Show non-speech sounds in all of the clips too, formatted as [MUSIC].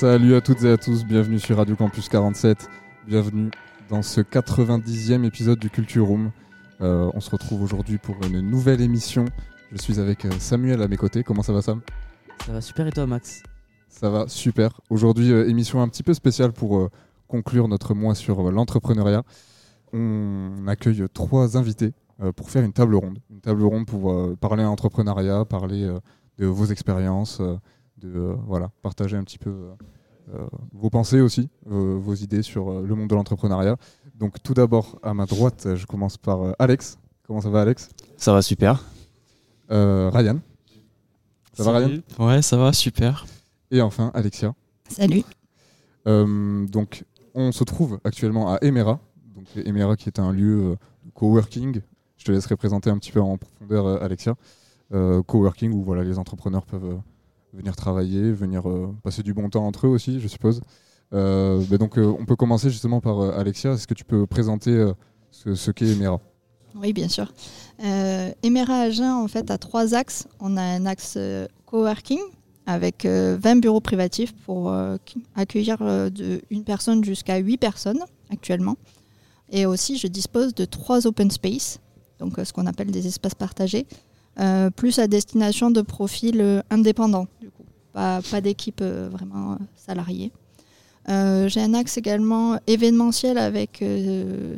Salut à toutes et à tous, bienvenue sur Radio Campus 47, bienvenue dans ce 90e épisode du Culture Room. Euh, on se retrouve aujourd'hui pour une nouvelle émission. Je suis avec euh, Samuel à mes côtés. Comment ça va Sam? Ça va super et toi Max? Ça va super. Aujourd'hui, euh, émission un petit peu spéciale pour conclure notre mois sur l'entrepreneuriat. On accueille trois invités pour faire une table ronde. Une table ronde pour parler entrepreneuriat, parler de vos expériences de euh, voilà, partager un petit peu euh, euh, vos pensées aussi, vos idées sur le monde de l'entrepreneuriat. Donc tout d'abord, à ma droite, je commence par Alex. Comment ça va Alex? Ça va super. Ryan. Ça va Ryan? Ouais, ça va super. Et enfin, Alexia. Salut. donc on se trouve actuellement à Emera. Donc Emera qui est un lieu de coworking. Je te laisserai présenter un petit peu en profondeur Alexia. coworking où voilà, les entrepreneurs peuvent venir travailler, venir euh, passer du bon temps entre eux aussi, je suppose. Euh, donc euh, on peut commencer justement par Alexia. Est-ce que tu peux présenter ce, qu'est Emera? Oui, bien sûr. Emera Agen, en fait, a trois axes. On a un axe coworking avec 20 bureaux privatifs pour accueillir de une personne jusqu'à 8 personnes actuellement. Et aussi, je dispose de trois open space, donc ce qu'on appelle des espaces partagés, euh, plus à destination de profils euh, indépendants, du coup, pas, d'équipe euh, vraiment salariée. J'ai un axe également événementiel avec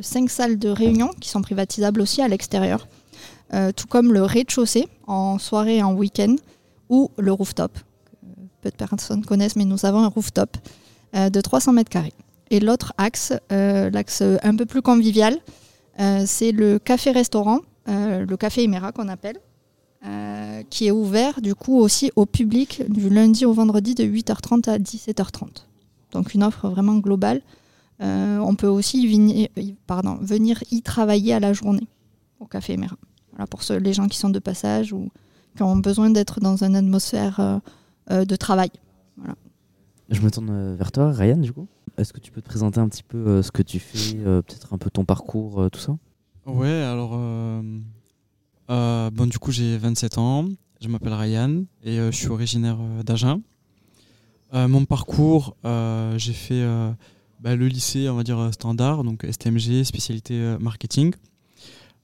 cinq salles de réunion qui sont privatisables aussi à l'extérieur, tout comme le rez-de-chaussée en soirée et en week-end, ou le rooftop. Peu de personnes connaissent, mais nous avons un rooftop de 300 mètres carrés. Et l'autre axe, l'axe un peu plus convivial, c'est le café-restaurant, le café Emera qu'on appelle, euh, qui est ouvert du coup aussi au public du lundi au vendredi de 8h30 à 17h30. Donc une offre vraiment globale. Euh, on peut aussi venir, pardon, venir y travailler à la journée au Café Éméra. Voilà, pour ceux, les gens qui sont de passage ou qui ont besoin d'être dans une atmosphère euh, de travail. Voilà. Je me tourne vers toi, Ryan, du coup. Est-ce que tu peux te présenter un petit peu ce que tu fais, peut-être un peu ton parcours, tout ça? Ouais, alors euh, bon, du coup, j'ai 27 ans, je m'appelle Ryan et euh, je suis originaire euh, d'Agen. mon parcours, j'ai fait bah, le lycée, on va dire standard, donc STMG, spécialité marketing.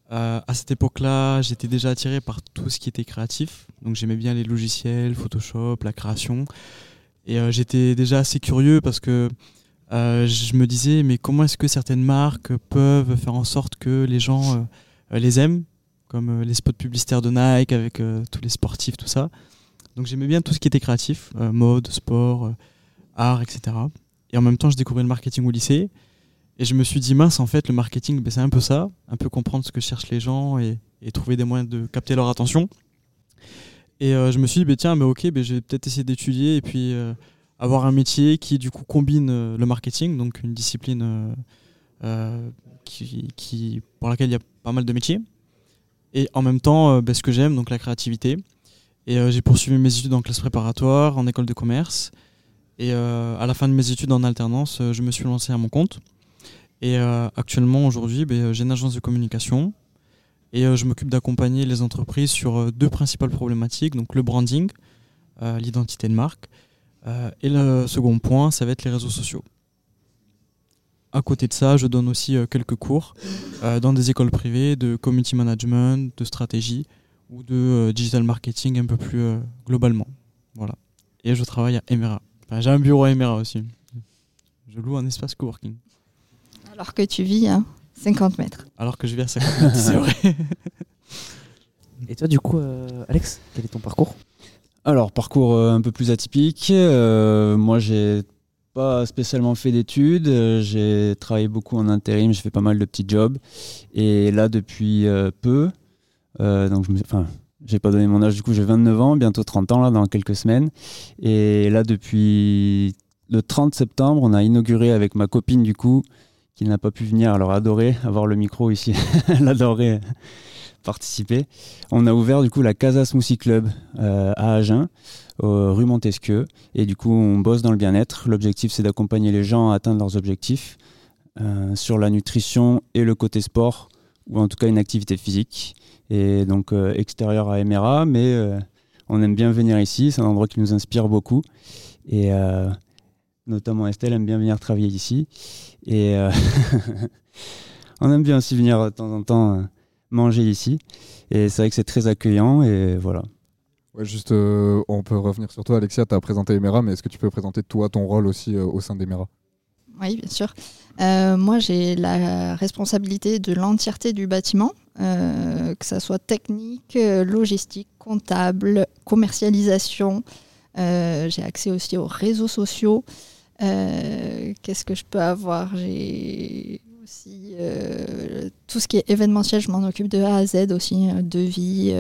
à cette époque-là, j'étais déjà attiré par tout ce qui était créatif, donc j'aimais bien les logiciels, Photoshop, la création. Et j'étais déjà assez curieux parce que je me disais, mais comment est-ce que certaines marques peuvent faire en sorte que les gens les aiment? Comme euh, les spots publicitaires de Nike avec euh, tous les sportifs, tout ça. Donc j'aimais bien tout ce qui était créatif, euh, mode, sport, art, etc. Et en même temps, je découvrais le marketing au lycée. Et je me suis dit, mince, en fait, le marketing, ben, c'est un peu ça, un peu comprendre ce que cherchent les gens et, trouver des moyens de capter leur attention. Et je me suis dit, ben, tiens, mais ok, ben, je vais peut-être essayer d'étudier et puis avoir un métier qui, du coup, combine le marketing, donc une discipline qui, pour laquelle il y a pas mal de métiers et en même temps euh, bah, ce que j'aime, donc la créativité. Et euh, j'ai poursuivi mes études en classe préparatoire, en école de commerce. Et euh, à la fin de mes études en alternance, je me suis lancé à mon compte. Et actuellement, aujourd'hui, bah, j'ai une agence de communication et je m'occupe d'accompagner les entreprises sur deux principales problématiques, donc le branding, l'identité de marque, et le second point, ça va être les réseaux sociaux. À côté de ça, je donne aussi euh, quelques cours euh, dans des écoles privées de community management, de stratégie ou de euh, digital marketing un peu plus globalement. Voilà. Et je travaille à Emera. J'ai un bureau à Emera aussi. Je loue un espace coworking. Alors que tu vis à 50 mètres. Alors que je vis à 50 mètres, c'est vrai. Et toi, du coup, Alex, quel est ton parcours? Alors, parcours un peu plus atypique. moi, j'ai pas spécialement fait d'études. Euh, j'ai travaillé beaucoup en intérim, j'ai fait pas mal de petits jobs. Et là, depuis euh, peu, donc je me, j'ai pas donné mon âge, du coup j'ai 29 ans, bientôt 30 ans là dans quelques semaines. Et là depuis le 30 septembre, on a inauguré avec ma copine du coup, qui n'a pas pu venir, alors adorer avoir le micro ici, [LAUGHS] elle adorait participer. On a ouvert du coup la Casa Smoothie Club euh, à Agen, rue Montesquieu, et du coup on bosse dans le bien-être. L'objectif c'est d'accompagner les gens à atteindre leurs objectifs euh, sur la nutrition et le côté sport, ou en tout cas une activité physique et donc euh, extérieur à Emera, mais euh, on aime bien venir ici, c'est un endroit qui nous inspire beaucoup. Et euh, notamment Estelle aime bien venir travailler ici. Et [LAUGHS] on aime bien aussi venir de temps en temps manger ici. Et c'est vrai que c'est très accueillant et voilà. Juste, on peut revenir sur toi, Alexia. Tu as présenté Emera, mais est-ce que tu peux présenter toi ton rôle aussi au sein d'Emera? Oui, bien sûr. moi, j'ai la responsabilité de l'entièreté du bâtiment. Euh, que ça soit technique, euh, logistique, comptable, commercialisation. Euh, j'ai accès aussi aux réseaux sociaux. Qu'est-ce que je peux avoir? J'ai aussi tout ce qui est événementiel, je m'en occupe de A à Z aussi, devis,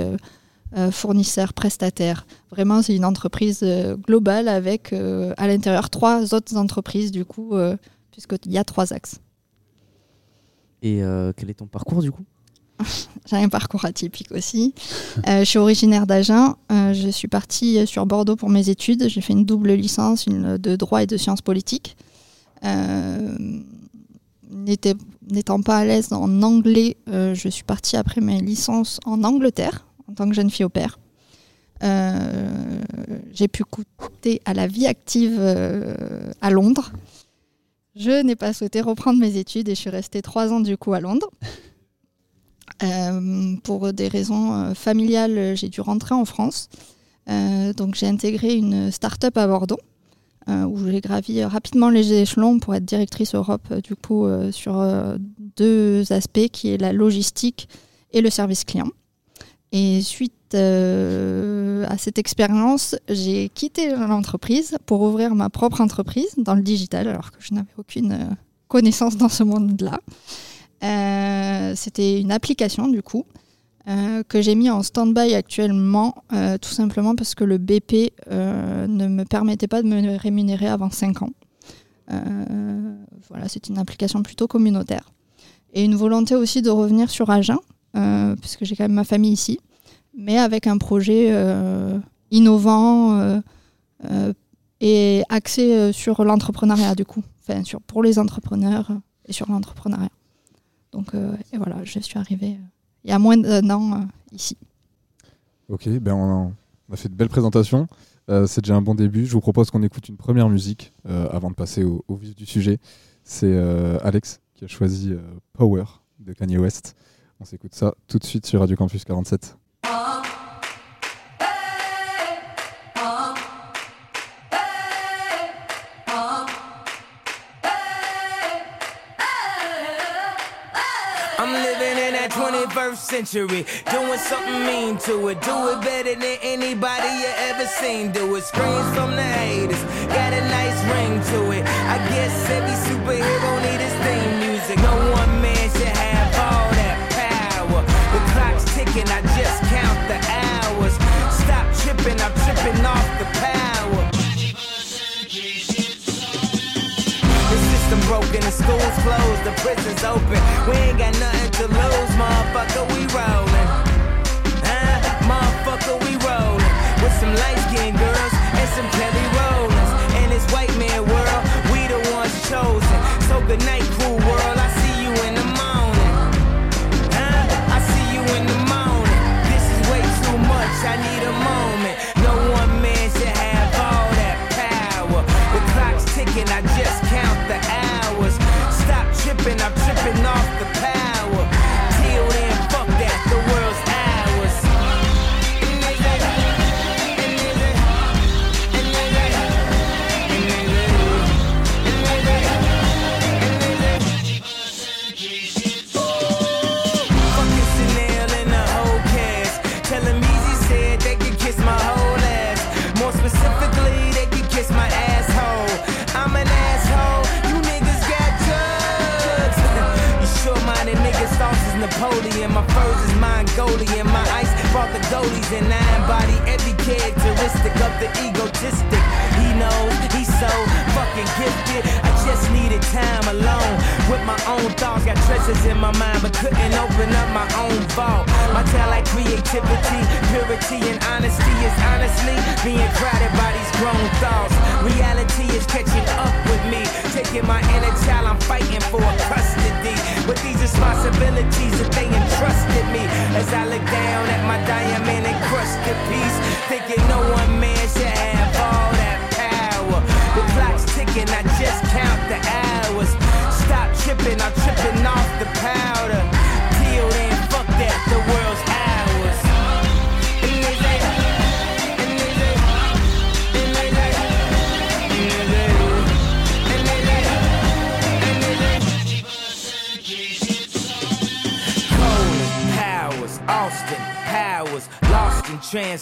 fournisseurs, prestataires. Vraiment, c'est une entreprise globale avec à l'intérieur trois autres entreprises, du coup, puisqu'il y a trois axes. Et quel est ton parcours, du coup? [LAUGHS] J'ai un parcours atypique aussi. Euh, je suis originaire d'Agen. Euh, je suis partie sur Bordeaux pour mes études. J'ai fait une double licence, une de droit et de sciences politiques. Euh, n'étant pas à l'aise en anglais, je suis partie après mes licences en Angleterre en tant que jeune fille au père. J'ai pu coûter à la vie active à Londres. Je n'ai pas souhaité reprendre mes études et je suis restée trois ans du coup à Londres. Euh, pour des raisons euh, familiales, j'ai dû rentrer en France. Euh, donc j'ai intégré une start-up à Bordeaux. où j'ai gravi rapidement les échelons pour être directrice Europe, du coup, sur deux aspects, qui est la logistique et le service client. Et suite à cette expérience, j'ai quitté l'entreprise pour ouvrir ma propre entreprise dans le digital, alors que je n'avais aucune connaissance dans ce monde-là. Euh, c'était une application du coup euh, que j'ai mis en stand-by actuellement, euh, tout simplement parce que le BP ne me permettait pas de me rémunérer avant 5 ans. voilà, c'est une application plutôt communautaire. Et une volonté aussi de revenir sur Agen, puisque j'ai quand même ma famille ici, mais avec un projet innovant et axé sur l'entrepreneuriat du coup, enfin sur, pour les entrepreneurs et sur l'entrepreneuriat. Donc euh, et voilà, je suis arrivée euh, il y a moins d'un an euh, ici. Ok, ben on a, fait de belles présentations. c'est déjà un bon début. Je vous propose qu'on écoute une première musique avant de passer au vif du sujet. C'est Alex qui a choisi Power de Kanye West. On s'écoute ça tout de suite sur Radio Campus 47. century. Doing something mean to it. Do it better than anybody you ever seen. Do it. Screams from the haters. Got a nice ring to it. I guess every superhero need his theme ticking. I just count the hours. Stop tripping. I'm tripping off the power. The system broken, the school's closed, the prison's open. We ain't got nothing to lose, motherfucker, we rollin'. Huh? Motherfucker, we rollin'. With some light skinned girls and some Kelly Rollins. In this white man world, we the ones chosen. So good night, cool goalies and I embody every characteristic of the egotistic. He knows he's so fucking gifted. I just needed time alone with my own thoughts. Got treasures in my mind, but couldn't open up my own vault. My talent, creativity, purity, and honesty is honestly being crowded by these grown thoughts. Reality is catching up with me, taking my inner child. I'm fighting for custody. With these responsibilities that they entrusted me, as I look down at my diamond encrusted piece, thinking no one man should have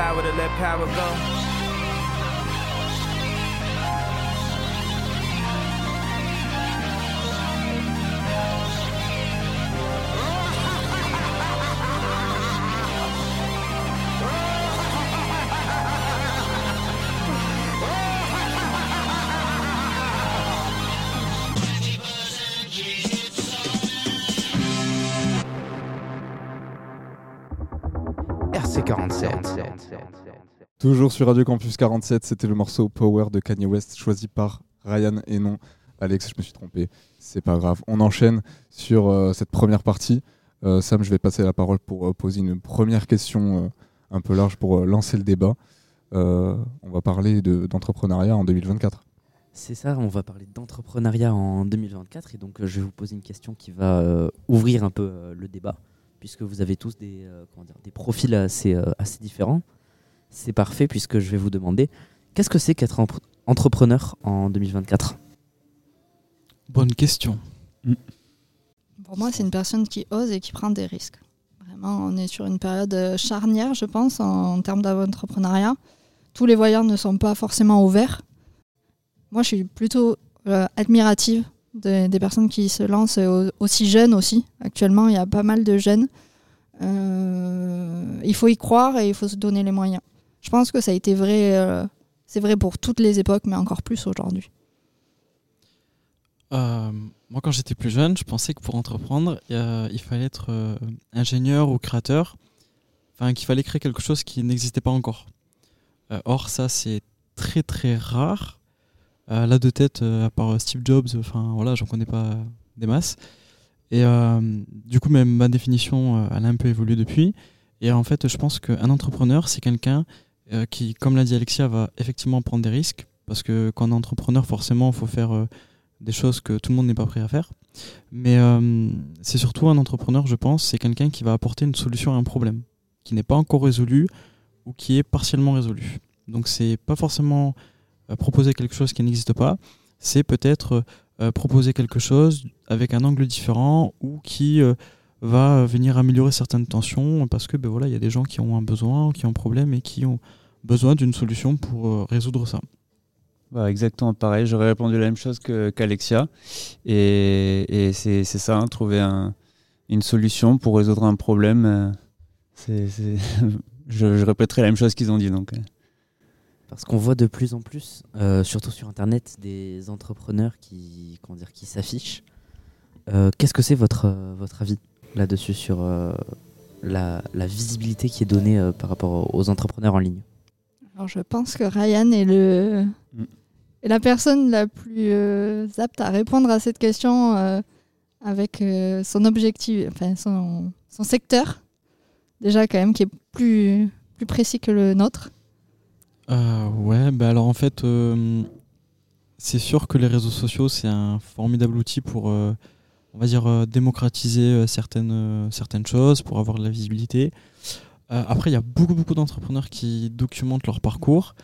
power to let power go. Toujours sur Radio Campus 47, c'était le morceau Power de Kanye West choisi par Ryan et non Alex, je me suis trompé, c'est pas grave. On enchaîne sur euh, cette première partie. Euh, Sam, je vais passer la parole pour euh, poser une première question un peu large pour lancer le débat. On va parler de- d'entrepreneuriat en 2024. C'est ça, on va parler d'entrepreneuriat en 2024 et donc je vais vous poser une question qui va ouvrir un peu le débat puisque vous avez tous des, comment dire, des profils assez différents. C'est parfait puisque je vais vous demander qu'est-ce que c'est qu'être entrepreneur en 2024 Bonne question. Pour moi, c'est une personne qui ose et qui prend des risques. Vraiment, on est sur une période euh, charnière, je pense, en, en termes d'entrepreneuriat. Tous les voyants ne sont pas forcément ouverts. Moi, je suis plutôt euh, admirative de- des personnes qui se lancent euh, aussi jeunes aussi. Actuellement, il y a pas mal de jeunes. Euh, il faut y croire et il faut se donner les moyens. Je pense que ça a été vrai. euh, c'est vrai pour toutes les époques, mais encore plus aujourd'hui. Euh, moi, quand j'étais plus jeune, je pensais que pour entreprendre, il fallait être euh, ingénieur ou créateur. Enfin, qu'il fallait créer quelque chose qui n'existait pas encore. Or, ça, c'est très très rare. Là, de tête, à part Steve Jobs, enfin voilà, j'en connais pas des masses. Et du coup, même ma définition, elle a un peu évolué depuis. Et en fait, je pense qu'un entrepreneur, c'est quelqu'un euh, qui, comme l'a dit Alexia, va effectivement prendre des risques. Parce que quand entrepreneur, forcément, il faut faire euh, des choses que tout le monde n'est pas prêt à faire. Mais euh, c'est surtout un entrepreneur, je pense, c'est quelqu'un qui va apporter une solution à un problème qui n'est pas encore résolu ou qui est partiellement résolu. Donc c'est pas forcément proposer quelque chose qui n'existe pas, c'est peut-être proposer quelque chose avec un angle différent ou qui va venir améliorer certaines tensions parce que ben voilà, il y a des gens qui ont un besoin, qui ont un problème et qui ont besoin d'une solution pour euh, résoudre ça. Bah, exactement pareil, j'aurais répondu la même chose qu'Alexia. et et c'est ça, hein, trouver un- une solution pour résoudre un problème. euh, [LAUGHS] je, je répéterai la même chose qu'ils ont dit. Donc, euh. Parce qu'on voit de plus en plus, euh, surtout sur Internet, des entrepreneurs qui, comment dire, qui s'affichent. Euh, Qu'est-ce que c'est votre, votre avis là-dessus sur euh, la, la visibilité qui est donnée euh, par rapport aux entrepreneurs en ligne? Alors je pense que Ryan est, le... Mm. est la personne la plus euh, apte à répondre à cette question euh, avec euh, son objectif, enfin son, son secteur, déjà quand même qui est plus, plus précis que le nôtre. Euh, ouais, bah alors en fait, euh, c'est sûr que les réseaux sociaux, c'est un formidable outil pour, euh, on va dire, euh, démocratiser certaines, certaines choses, pour avoir de la visibilité. Euh, après, il y a beaucoup, beaucoup d'entrepreneurs qui documentent leur parcours.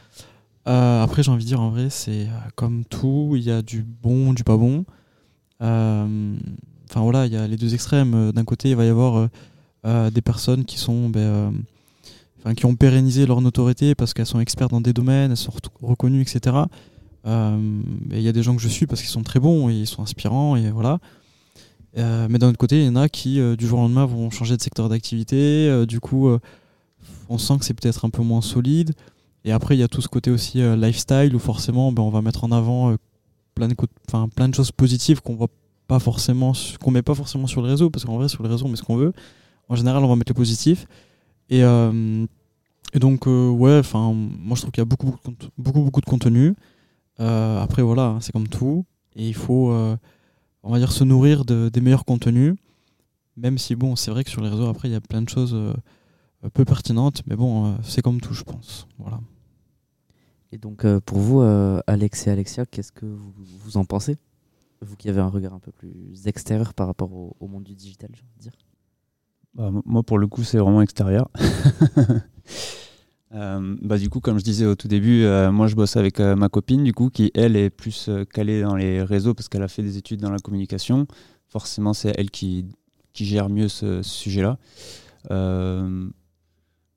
Euh, après, j'ai envie de dire, en vrai, c'est euh, comme tout, il y a du bon, du pas bon. Enfin voilà, il y a les deux extrêmes. D'un côté, il va y avoir des personnes qui sont... ben, qui ont pérennisé leur notoriété parce qu'elles sont expertes dans des domaines, elles sont re- reconnues, etc. Et Il y a des gens que je suis parce qu'ils sont très bons et ils sont inspirants, et voilà. Euh, mais d'un autre côté, il y en a qui, euh, du jour au lendemain, vont changer de secteur d'activité. euh, du coup, on sent que c'est peut-être un peu moins solide. Et après, il y a tout ce côté aussi lifestyle où forcément, ben, on va mettre en avant plein, de plein de choses positives qu'on voit pas met pas forcément sur le réseau, parce qu'en vrai, sur le réseau, on met ce qu'on veut. En général, on va mettre le positif. Et, et donc, ouais, moi je trouve qu'il y a beaucoup, beaucoup, beaucoup, de contenu. Après, voilà, hein, c'est comme tout. Et il faut, on va dire, se nourrir de, des meilleurs contenus. Même si, bon, c'est vrai que sur les réseaux, après, il y a plein de choses euh, peu pertinentes. Mais bon, euh, c'est comme tout, je pense. Voilà. Et donc, euh, pour vous, euh, Alex et Alexia, qu'est-ce que vous, vous en pensez? Vous qui avez un regard un peu plus extérieur par rapport au, au monde du digital, j'ai envie de dire. Bah, moi, pour le coup, c'est vraiment extérieur. [LAUGHS] Euh, bah, du coup, comme je disais au tout début, euh, moi, je bosse avec euh, ma copine, du coup, qui, elle, est plus calée dans les réseaux parce qu'elle a fait des études dans la communication. Forcément, c'est elle qui, qui gère mieux ce, sujet-là.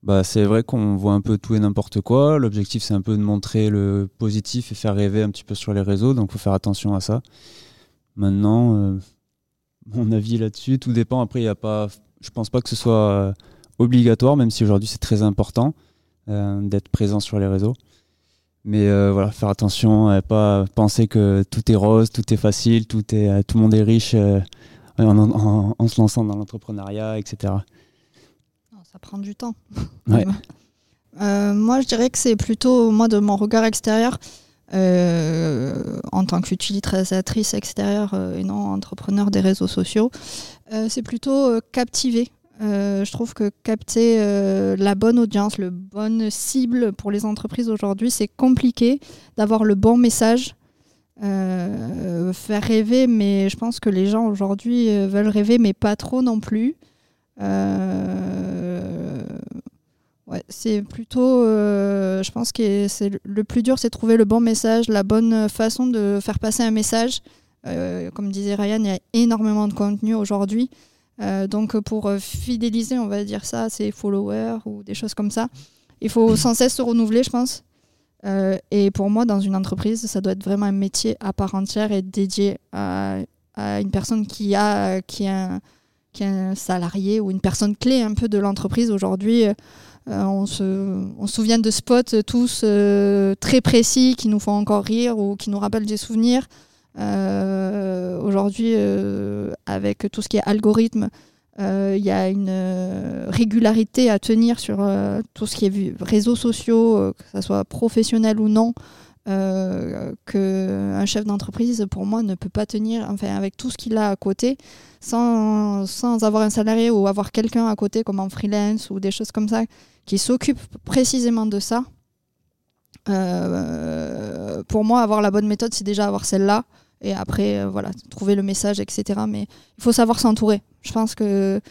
Bah, c'est vrai qu'on voit un peu tout et n'importe quoi. L'objectif, c'est un peu de montrer le positif et faire rêver un petit peu sur les réseaux, donc il faut faire attention à ça. Maintenant, mon avis là-dessus, tout dépend. Après, il a pas, je pense pas que ce soit obligatoire, même si aujourd'hui c'est très important d'être présent sur les réseaux. Mais euh, voilà, faire attention à pas penser que tout est rose, tout est facile, tout est, euh, tout le monde est riche euh, en, en- en se lançant dans l'entrepreneuriat, etc. Non, ça prend du temps. Ouais. [LAUGHS] Euh, moi, je dirais que c'est plutôt, moi, de mon regard extérieur, euh, en tant qu'utilisatrice extérieure euh, et non entrepreneur des réseaux sociaux, euh, c'est plutôt euh, captiver. Euh, je trouve que capter euh, la bonne audience, le bonne cible pour les entreprises aujourd'hui, c'est compliqué d'avoir le bon message. Euh, faire rêver, mais je pense que les gens aujourd'hui veulent rêver, mais pas trop non plus. Ouais, c'est plutôt, je pense que c'est le- plus dur, c'est trouver le bon message, la bonne façon de faire passer un message. Comme disait Ryan, il y a énormément de contenu aujourd'hui. Euh, donc pour euh, fidéliser, on va dire ça, ses followers ou des choses comme ça, il faut sans cesse se renouveler, je pense. Euh, et pour moi, dans une entreprise, ça doit être vraiment un métier à part entière et dédié à, une personne qui a, qui, a, un- est un salarié ou une personne clé un peu de l'entreprise. Aujourd'hui, on, se, on se souvient de spots tous très précis qui nous font encore rire ou qui nous rappellent des souvenirs. Euh, Aujourd'hui, euh, avec tout ce qui est algorithme, euh, il y a une régularité à tenir sur tout ce qui est réseaux sociaux, que ce soit professionnel ou non, euh, qu'un chef d'entreprise, pour moi, ne peut pas tenir enfin, avec tout ce qu'il a à côté sans, sans avoir un salarié ou avoir quelqu'un à côté comme en freelance ou des choses comme ça qui s'occupe précisément de ça. Euh, pour moi, avoir la bonne méthode, c'est déjà avoir celle-là. Et après, euh, voilà, trouver le message, etc. Mais il faut savoir s'entourer. Je pense que,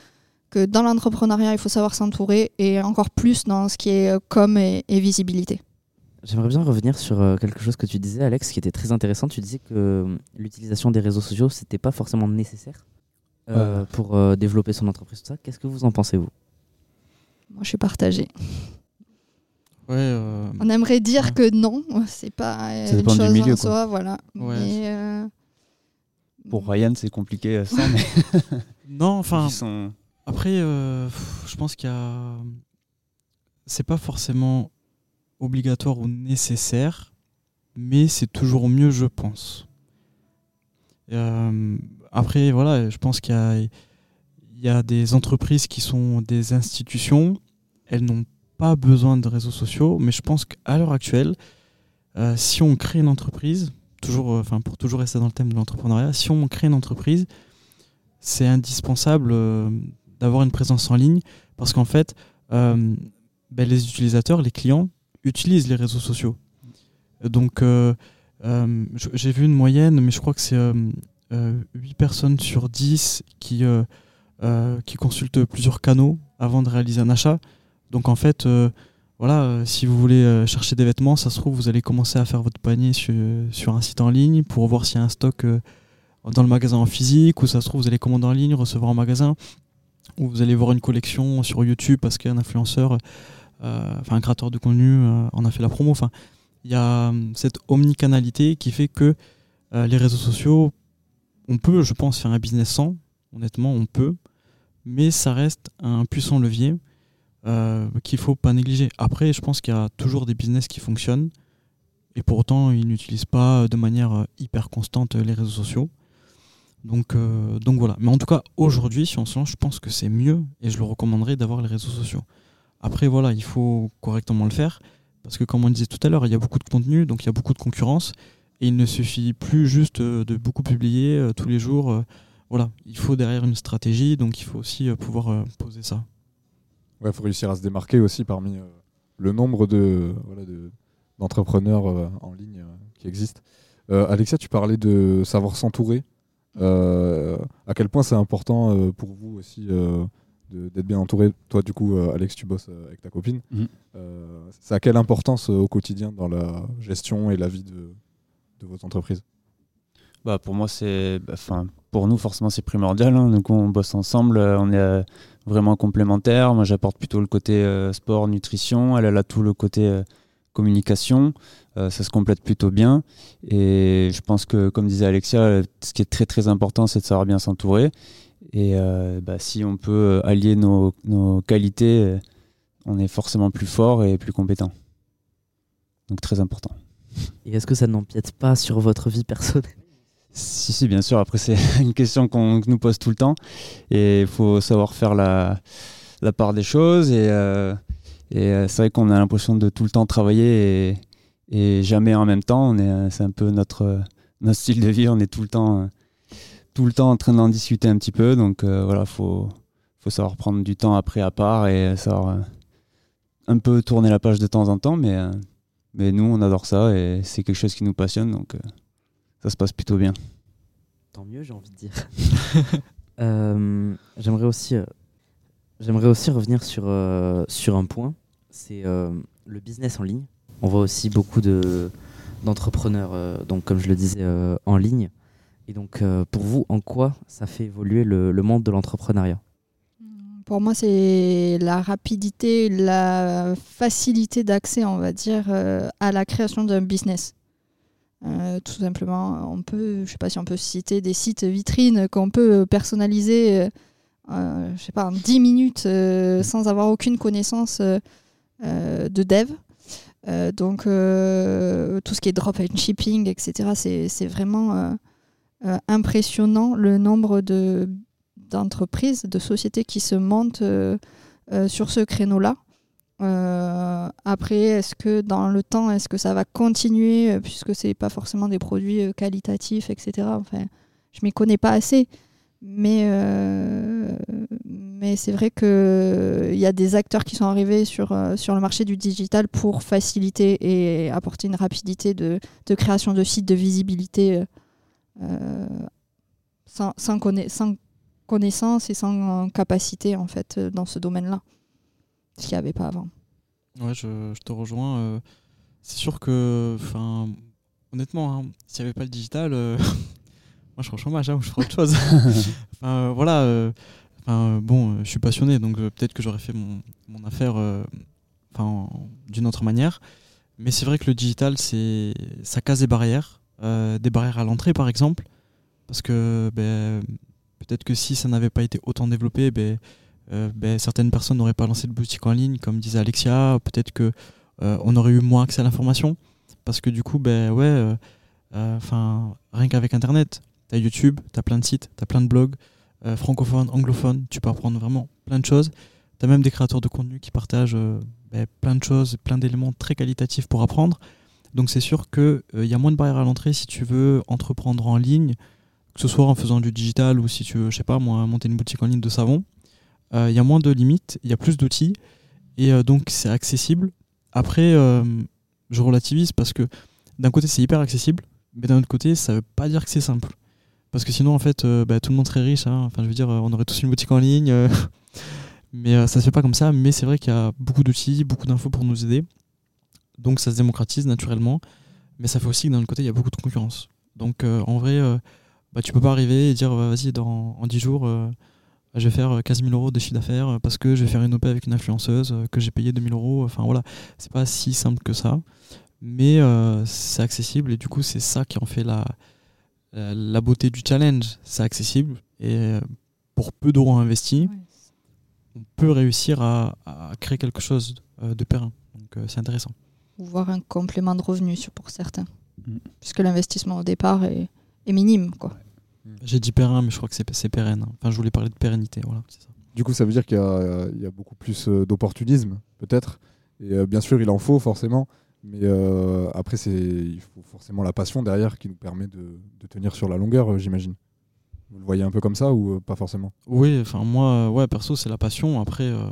que dans l'entrepreneuriat, il faut savoir s'entourer et encore plus dans ce qui est euh, com et, et visibilité. J'aimerais bien revenir sur quelque chose que tu disais, Alex, qui était très intéressant. Tu disais que l'utilisation des réseaux sociaux, c'était pas forcément nécessaire euh, pour euh, développer son entreprise. Qu'est-ce que vous en pensez, vous? Moi, je suis partagée. Ouais, euh, On aimerait dire Ouais. que non, c'est pas euh, Ça une dépend du chose milieu, en quoi. soi, voilà. Ouais. Mais, euh, Pour Ryan, c'est compliqué ça, mais [LAUGHS] non, enfin, sont. Après, euh, je pense qu'il y a. C'est pas forcément obligatoire ou nécessaire, mais c'est toujours mieux, je pense. Euh, après, voilà, je pense qu'il y a, il y a des entreprises qui sont des institutions. Elles n'ont pas besoin de réseaux sociaux, mais je pense qu'à l'heure actuelle, euh, si on crée une entreprise, toujours, euh, enfin pour toujours rester dans le thème de l'entrepreneuriat, si on crée une entreprise, c'est indispensable euh, d'avoir une présence en ligne parce qu'en fait, ben, les utilisateurs, les clients utilisent les réseaux sociaux. Donc, j'ai vu une moyenne, mais je crois que c'est euh, euh, 8 personnes sur 10 qui, qui consultent plusieurs canaux avant de réaliser un achat. Donc, en fait, euh, voilà, euh, si vous voulez euh, chercher des vêtements, ça se trouve, vous allez commencer à faire votre panier sur, un site en ligne pour voir s'il y a un stock dans le magasin en physique, ou ça se trouve, vous allez commander en ligne, recevoir en magasin, ou vous allez voir une collection sur YouTube parce qu'un influenceur, enfin un créateur de contenu en a fait la promo. Enfin, il y a cette omnicanalité qui fait que les réseaux sociaux, on peut, je pense, faire un business sans. Honnêtement, on peut, mais ça reste un puissant levier euh, qu'il faut pas négliger. Après, je pense qu'il y a toujours des business qui fonctionnent et pour autant, ils n'utilisent pas de manière euh, hyper constante euh, les réseaux sociaux. Donc, euh, donc voilà. Mais en tout cas, aujourd'hui, si on se lance, je pense que c'est mieux et je le recommanderais d'avoir les réseaux sociaux. Après, voilà, il faut correctement le faire parce que, comme on disait tout à l'heure, il y a beaucoup de contenu, donc il y a beaucoup de concurrence et il ne suffit plus juste de beaucoup publier tous les jours. voilà, il faut derrière une stratégie, donc il faut aussi pouvoir poser ça. Ouais, faut réussir à se démarquer aussi parmi euh, le nombre de voilà, de- d'entrepreneurs euh, en ligne euh, qui existent. Alexia, tu parlais de savoir s'entourer. À quel point c'est important pour vous aussi d'être bien entouré Toi, du coup, euh, Alex, tu bosses euh, avec ta copine. Euh, c'est à quelle importance au quotidien dans la gestion et la vie de, de votre entreprise Bah, pour moi, c'est. bah, pour nous, forcément, c'est primordial. hein. Donc, on bosse ensemble. on est vraiment complémentaires. Moi, j'apporte plutôt le côté euh, sport, nutrition. Elle, elle a tout le côté euh, communication. Euh, ça se complète plutôt bien. Et je pense que, comme disait Alexia, ce qui est très, très important, c'est de savoir bien s'entourer. Et bah, si on peut allier nos, nos qualités, on est forcément plus fort et plus compétent. Donc, très important. Et est-ce que ça n'empiète pas sur votre vie personnelle? Si, si, bien sûr. Après, [LAUGHS] c'est une question qu'on nous pose tout le temps. Et il faut savoir faire la, la part des choses. Et, euh, euh, c'est vrai qu'on a l'impression de tout le temps travailler et, jamais en même temps. Euh, c'est un peu notre, notre style de vie. On est tout le temps, tout le temps en train d'en discuter un petit peu. Donc voilà, il faut, faut savoir prendre du temps après à part et savoir un peu tourner la page de temps en temps. Mais, mais nous, on adore ça et c'est quelque chose qui nous passionne. Donc ça se passe plutôt bien. Tant mieux, j'ai envie de dire. [LAUGHS] Euh, j'aimerais aussi, euh, j'aimerais aussi revenir sur, euh, sur un point, c'est euh, le business en ligne. On voit aussi beaucoup de, d'entrepreneurs, euh, donc comme je le disais, euh, en ligne. Et donc, euh, pour vous, en quoi ça fait évoluer le, le monde de l'entrepreneuriat? Pour moi, c'est la rapidité, la facilité d'accès, on va dire, euh, à la création d'un business. Euh, tout simplement, on peut, je sais pas si on peut citer des sites vitrines qu'on peut personnaliser, euh, euh, sais pas, en 10 minutes sans avoir aucune connaissance de dev. Donc, tout ce qui est drop and shipping, etc., c'est vraiment impressionnant le nombre de d'entreprises, de sociétés qui se montent sur ce créneau-là. Euh, après, est-ce que dans le temps, est-ce que ça va continuer, euh, puisque c'est pas forcément des produits euh, qualitatifs, etc. Enfin, je m'y connais pas assez, mais mais c'est vrai que il y a des acteurs qui sont arrivés sur sur le marché du digital pour faciliter et apporter une rapidité de, de création de sites, de visibilité. sans, sans, conna- sans connaissance et sans capacité en fait dans ce domaine-là, ce qu'il n'y avait pas avant. Ouais, je, je te rejoins. euh, c'est sûr que, enfin, honnêtement, hein, s'il n'y avait pas le digital, euh, [LAUGHS] moi je serais au chômage, hein, ou je ferais autre chose. [LAUGHS] [LAUGHS] Enfin, euh, voilà. euh, enfin, bon, euh, je suis passionné, donc euh, peut-être que j'aurais fait mon, mon affaire euh, enfin, en- d'une autre manière. Mais c'est vrai que le digital, c'est, ça casse des barrières, euh, des barrières à l'entrée par exemple, parce que ben, peut-être que si ça n'avait pas été autant développé, ben, euh, ben, certaines personnes n'auraient pas lancé de boutique en ligne, comme disait Alexia. Peut-être que euh, on aurait eu moins accès à l'information, parce que du coup, ben ouais, euh, rien qu'avec Internet, t'as YouTube, t'as plein de sites, t'as plein de blogs, francophones, anglophones, tu peux apprendre vraiment plein de choses. T'as même des créateurs de contenu qui partagent ben, plein de choses, plein d'éléments très qualitatifs pour apprendre. Donc c'est sûr qu'il y a moins de barrières à l'entrée si tu veux entreprendre en ligne, que ce soit en faisant du digital ou si tu veux, sais pas, moi, monter une boutique en ligne de savon. Il y a moins de limites, il y a plus d'outils et euh, donc c'est accessible. Après, euh, je relativise parce que d'un côté c'est hyper accessible, mais d'un autre côté ça veut pas dire que c'est simple. Parce que sinon en fait euh, bah, tout le monde serait riche, hein. enfin je veux dire euh, on aurait tous une boutique en ligne, euh, [LAUGHS] mais euh, ça se fait pas comme ça. Mais c'est vrai qu'il y a beaucoup d'outils, beaucoup d'infos pour nous aider, donc ça se démocratise naturellement. Mais ça fait aussi que d'un autre côté il y a beaucoup de concurrence. Donc euh, en vrai, euh, bah, tu peux pas arriver et dire euh, vas-y dans en 10 jours euh, je vais faire euh, 15 000 euros de chiffre d'affaires euh, parce que je vais faire une OP avec une influenceuse euh, que j'ai payé 2000 euros. Enfin voilà, c'est pas si simple que ça, mais euh, c'est accessible et du coup c'est ça qui en fait la, la, la beauté du challenge. C'est accessible et euh, pour peu d'euros investis, on peut réussir à, à créer quelque chose euh, de périn. Donc euh, c'est intéressant. Ou voir un complément de revenu sur- pour certains. Mm. Puisque l'investissement au départ est, est minime. Quoi. J'ai dit périn, mais je crois que c'est pérenne. hein. Enfin, je voulais parler de pérennité. Voilà, ça. Du coup, ça veut dire qu'il y, a- il y a beaucoup plus euh, d'opportunisme, peut-être. Et euh, bien sûr, il en faut forcément. Mais euh, après, c'est il faut forcément la passion derrière qui nous permet de, de tenir sur la longueur, euh, j'imagine. Vous le voyez un peu comme ça ou pas forcément? Oui, enfin moi, ouais, perso, c'est la passion. Après, euh,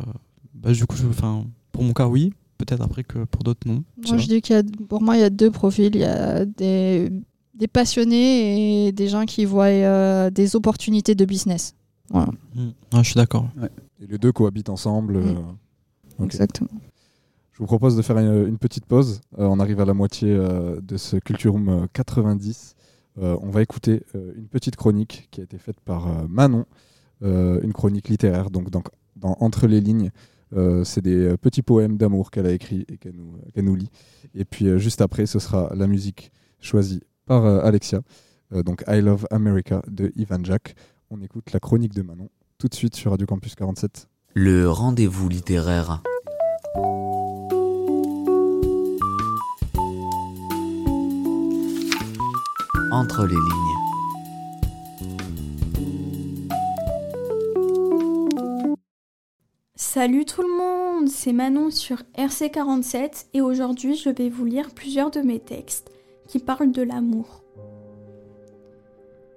bah, du coup, je, enfin, pour mon cas, oui. Peut-être après que pour d'autres, non. Moi, je dis qu'il y a, pour moi, il y a deux profils. Il y a des, des passionnés et des gens qui voient euh, des opportunités de business. Voilà, Mm. Ouais, je suis d'accord. Et les deux cohabitent ensemble. euh, ok. exactement. Je vous propose de faire une, une petite pause. Euh, on arrive à la moitié euh, de ce Culture Room euh, 90. Euh, on va écouter euh, une petite chronique qui a été faite par euh, Manon, euh, une chronique littéraire. Donc, dans, dans Entre les lignes, Euh, c'est des euh, petits poèmes d'amour qu'elle a écrits et qu'elle nous, lit. Et puis euh, juste après, ce sera la musique choisie par euh, Alexia. Euh, donc I Love America de Ivan Jack. On écoute la chronique de Manon tout de suite sur Radio Campus 47. Le rendez-vous littéraire. Entre les lignes. Salut tout le monde, c'est Manon sur RC47 et aujourd'hui je vais vous lire plusieurs de mes textes qui parlent de l'amour.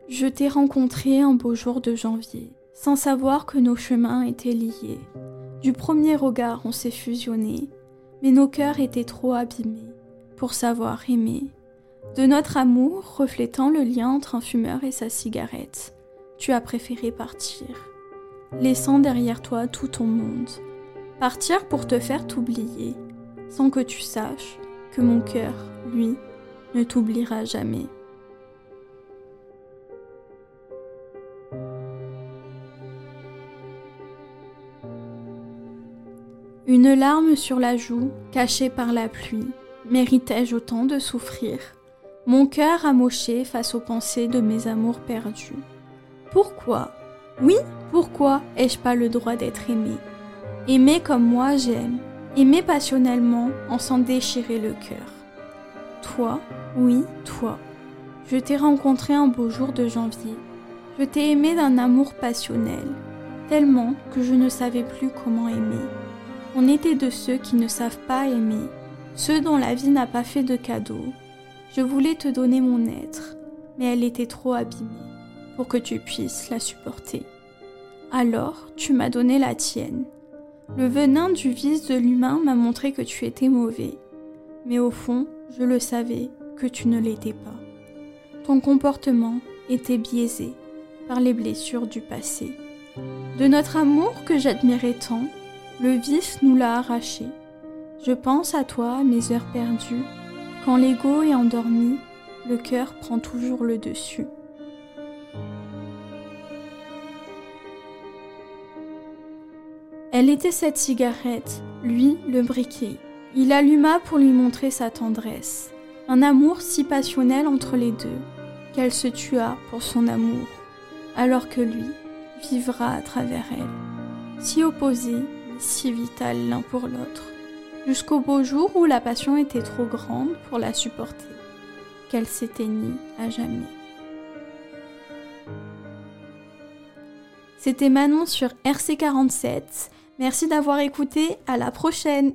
Je t'ai rencontré un beau jour de janvier, sans savoir que nos chemins étaient liés. Du premier regard on s'est fusionnés, mais nos cœurs étaient trop abîmés pour savoir aimer. De notre amour reflétant le lien entre un fumeur et sa cigarette, tu as préféré partir laissant derrière toi tout ton monde. Partir pour te faire t'oublier, sans que tu saches que mon cœur, lui, ne t'oubliera jamais. Une larme sur la joue, cachée par la pluie, méritais-je autant de souffrir? Mon cœur amoché face aux pensées de mes amours perdus. Pourquoi? Oui, pourquoi ai-je pas le droit d'être aimé? Aimer comme moi j'aime, aimer passionnellement en s'en déchirer le cœur. Toi, oui, toi. Je t'ai rencontré un beau jour de janvier. Je t'ai aimé d'un amour passionnel, tellement que je ne savais plus comment aimer. On était de ceux qui ne savent pas aimer, ceux dont la vie n'a pas fait de cadeaux. Je voulais te donner mon être, mais elle était trop abîmée pour que tu puisses la supporter. Alors, tu m'as donné la tienne. Le venin du vice de l'humain m'a montré que tu étais mauvais. Mais au fond, je le savais que tu ne l'étais pas. Ton comportement était biaisé par les blessures du passé. De notre amour que j'admirais tant, le vice nous l'a arraché. Je pense à toi, mes heures perdues, Quand l'ego est endormi, le cœur prend toujours le dessus. Elle était cette cigarette, lui le briquet. Il alluma pour lui montrer sa tendresse, un amour si passionnel entre les deux, qu'elle se tua pour son amour, alors que lui vivra à travers elle, si opposés, si vital l'un pour l'autre, jusqu'au beau jour où la passion était trop grande pour la supporter, qu'elle s'éteignit à jamais. C'était Manon sur RC47. Merci d'avoir écouté, à la prochaine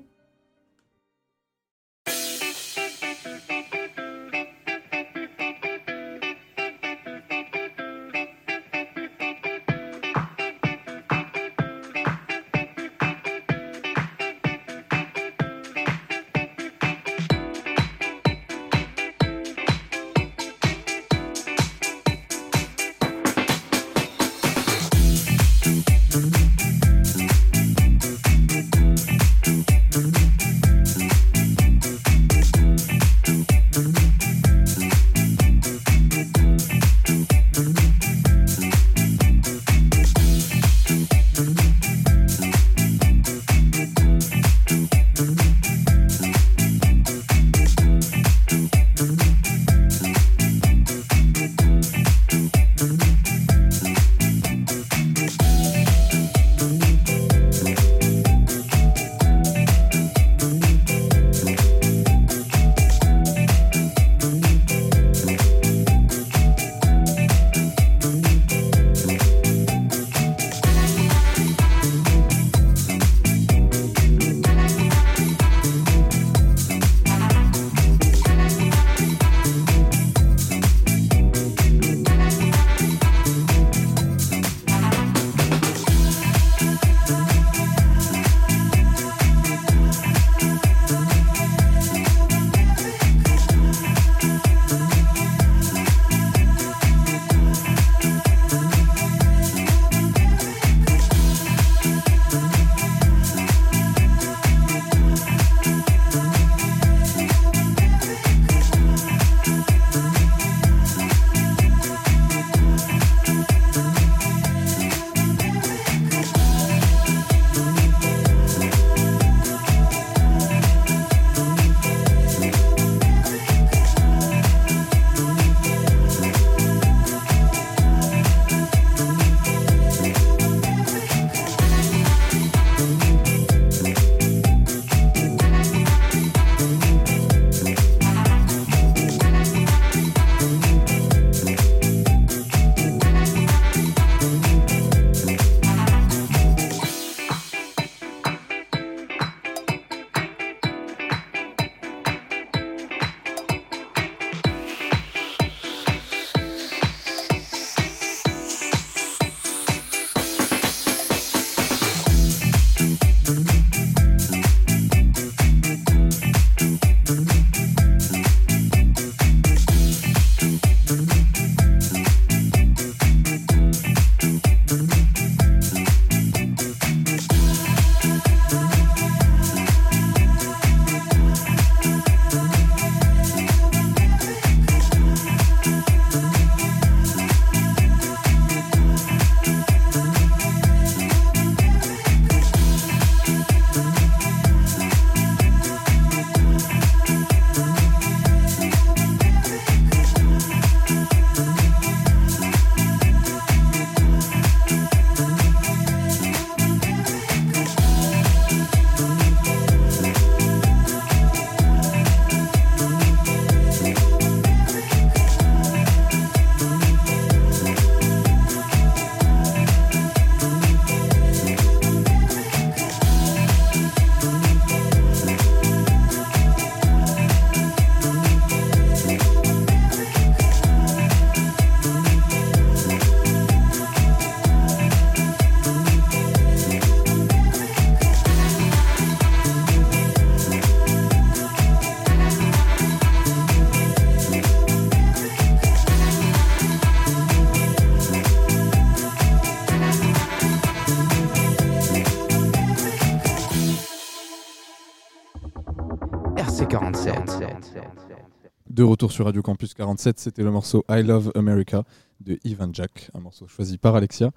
retour sur Radio Campus 47, c'était le morceau I Love America de Ivan Jack, un morceau choisi par Alexia.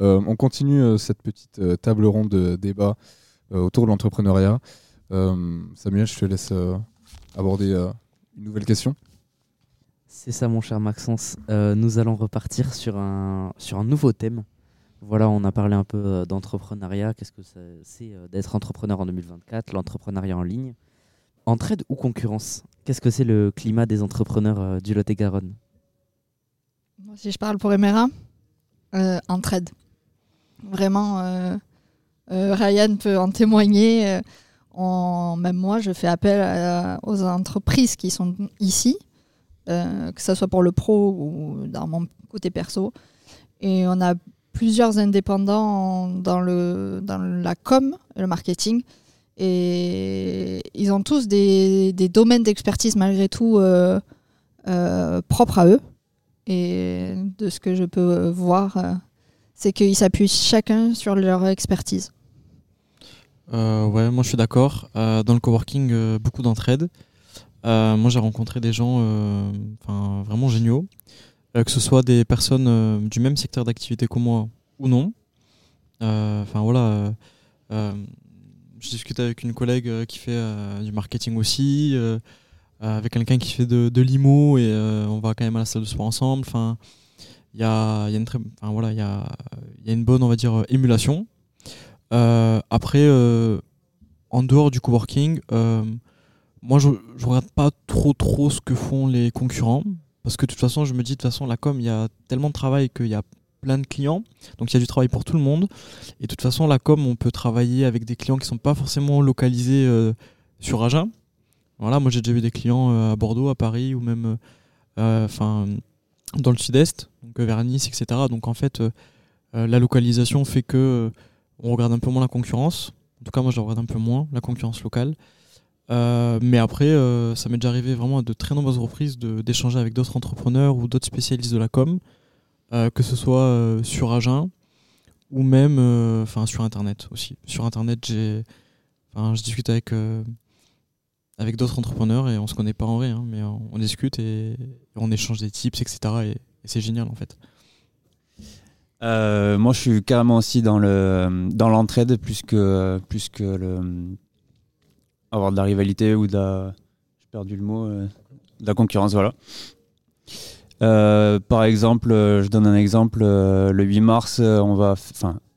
Euh, on continue euh, cette petite euh, table ronde de débat autour de l'entrepreneuriat. Samuel, je te laisse aborder une nouvelle question. C'est ça, mon cher Maxence. Nous allons repartir sur un, sur un nouveau thème. Voilà, on a parlé un peu d'entrepreneuriat. Qu'est-ce que c'est d'être entrepreneur en 2024, l'entrepreneuriat en ligne Entraide ou concurrence? Qu'est-ce que c'est le climat des entrepreneurs euh, du Lot-et-Garonne? Moi, si je parle pour Emera, euh, entraide. Vraiment, euh, euh, Ryan peut en témoigner. même moi, je fais appel aux entreprises qui sont ici, que ce soit pour le pro ou dans mon côté perso. Et on a plusieurs indépendants dans, le, dans la com, le marketing. Et ils ont tous des, domaines d'expertise malgré tout euh, euh, propres à eux. Et de ce que je peux voir, euh, c'est qu'ils s'appuient chacun sur leur expertise. Ouais, moi je suis d'accord. Dans le coworking, beaucoup d'entraide. Moi j'ai rencontré des gens vraiment géniaux, que ce soit des personnes du même secteur d'activité que moi ou non. Enfin voilà, je discute avec une collègue euh, qui fait euh, du marketing aussi, euh, avec quelqu'un qui fait de, l'IMO et on va quand même à la salle de sport ensemble. Enfin, il y a, une très, enfin voilà, il y a, une bonne, on va dire, émulation. Après, en dehors du coworking, moi je, je regarde pas trop trop ce que font les concurrents parce que de toute façon, je me dis de toute façon la com, il y a tellement de travail qu'il y a plein de clients, donc il y a du travail pour tout le monde. Et de toute façon, la com, on peut travailler avec des clients qui sont pas forcément localisés euh, sur Agen. Voilà, moi j'ai déjà vu des clients euh, à Bordeaux, à Paris ou même, euh, dans le sud-est, donc vers Nice, etc. Donc en fait, la localisation fait que on regarde un peu moins la concurrence. En tout cas, moi, je regarde un peu moins, la concurrence locale. Mais après, ça m'est déjà arrivé vraiment à de très nombreuses reprises d'échanger avec d'autres entrepreneurs ou d'autres spécialistes de la com, que ce soit euh, sur Agen ou même euh, sur Internet aussi. Sur Internet, je discute avec, euh, avec d'autres entrepreneurs et on se connaît pas en vrai, hein, mais on, discute et, on échange des tips, etc. Et, c'est génial en fait. Euh, moi, je suis carrément aussi dans le dans l'entraide plus que plus que le avoir de la rivalité ou de la j'ai perdu le mot euh, de la concurrence, voilà. Euh, par exemple, euh, je donne un exemple. euh, le 8 mars,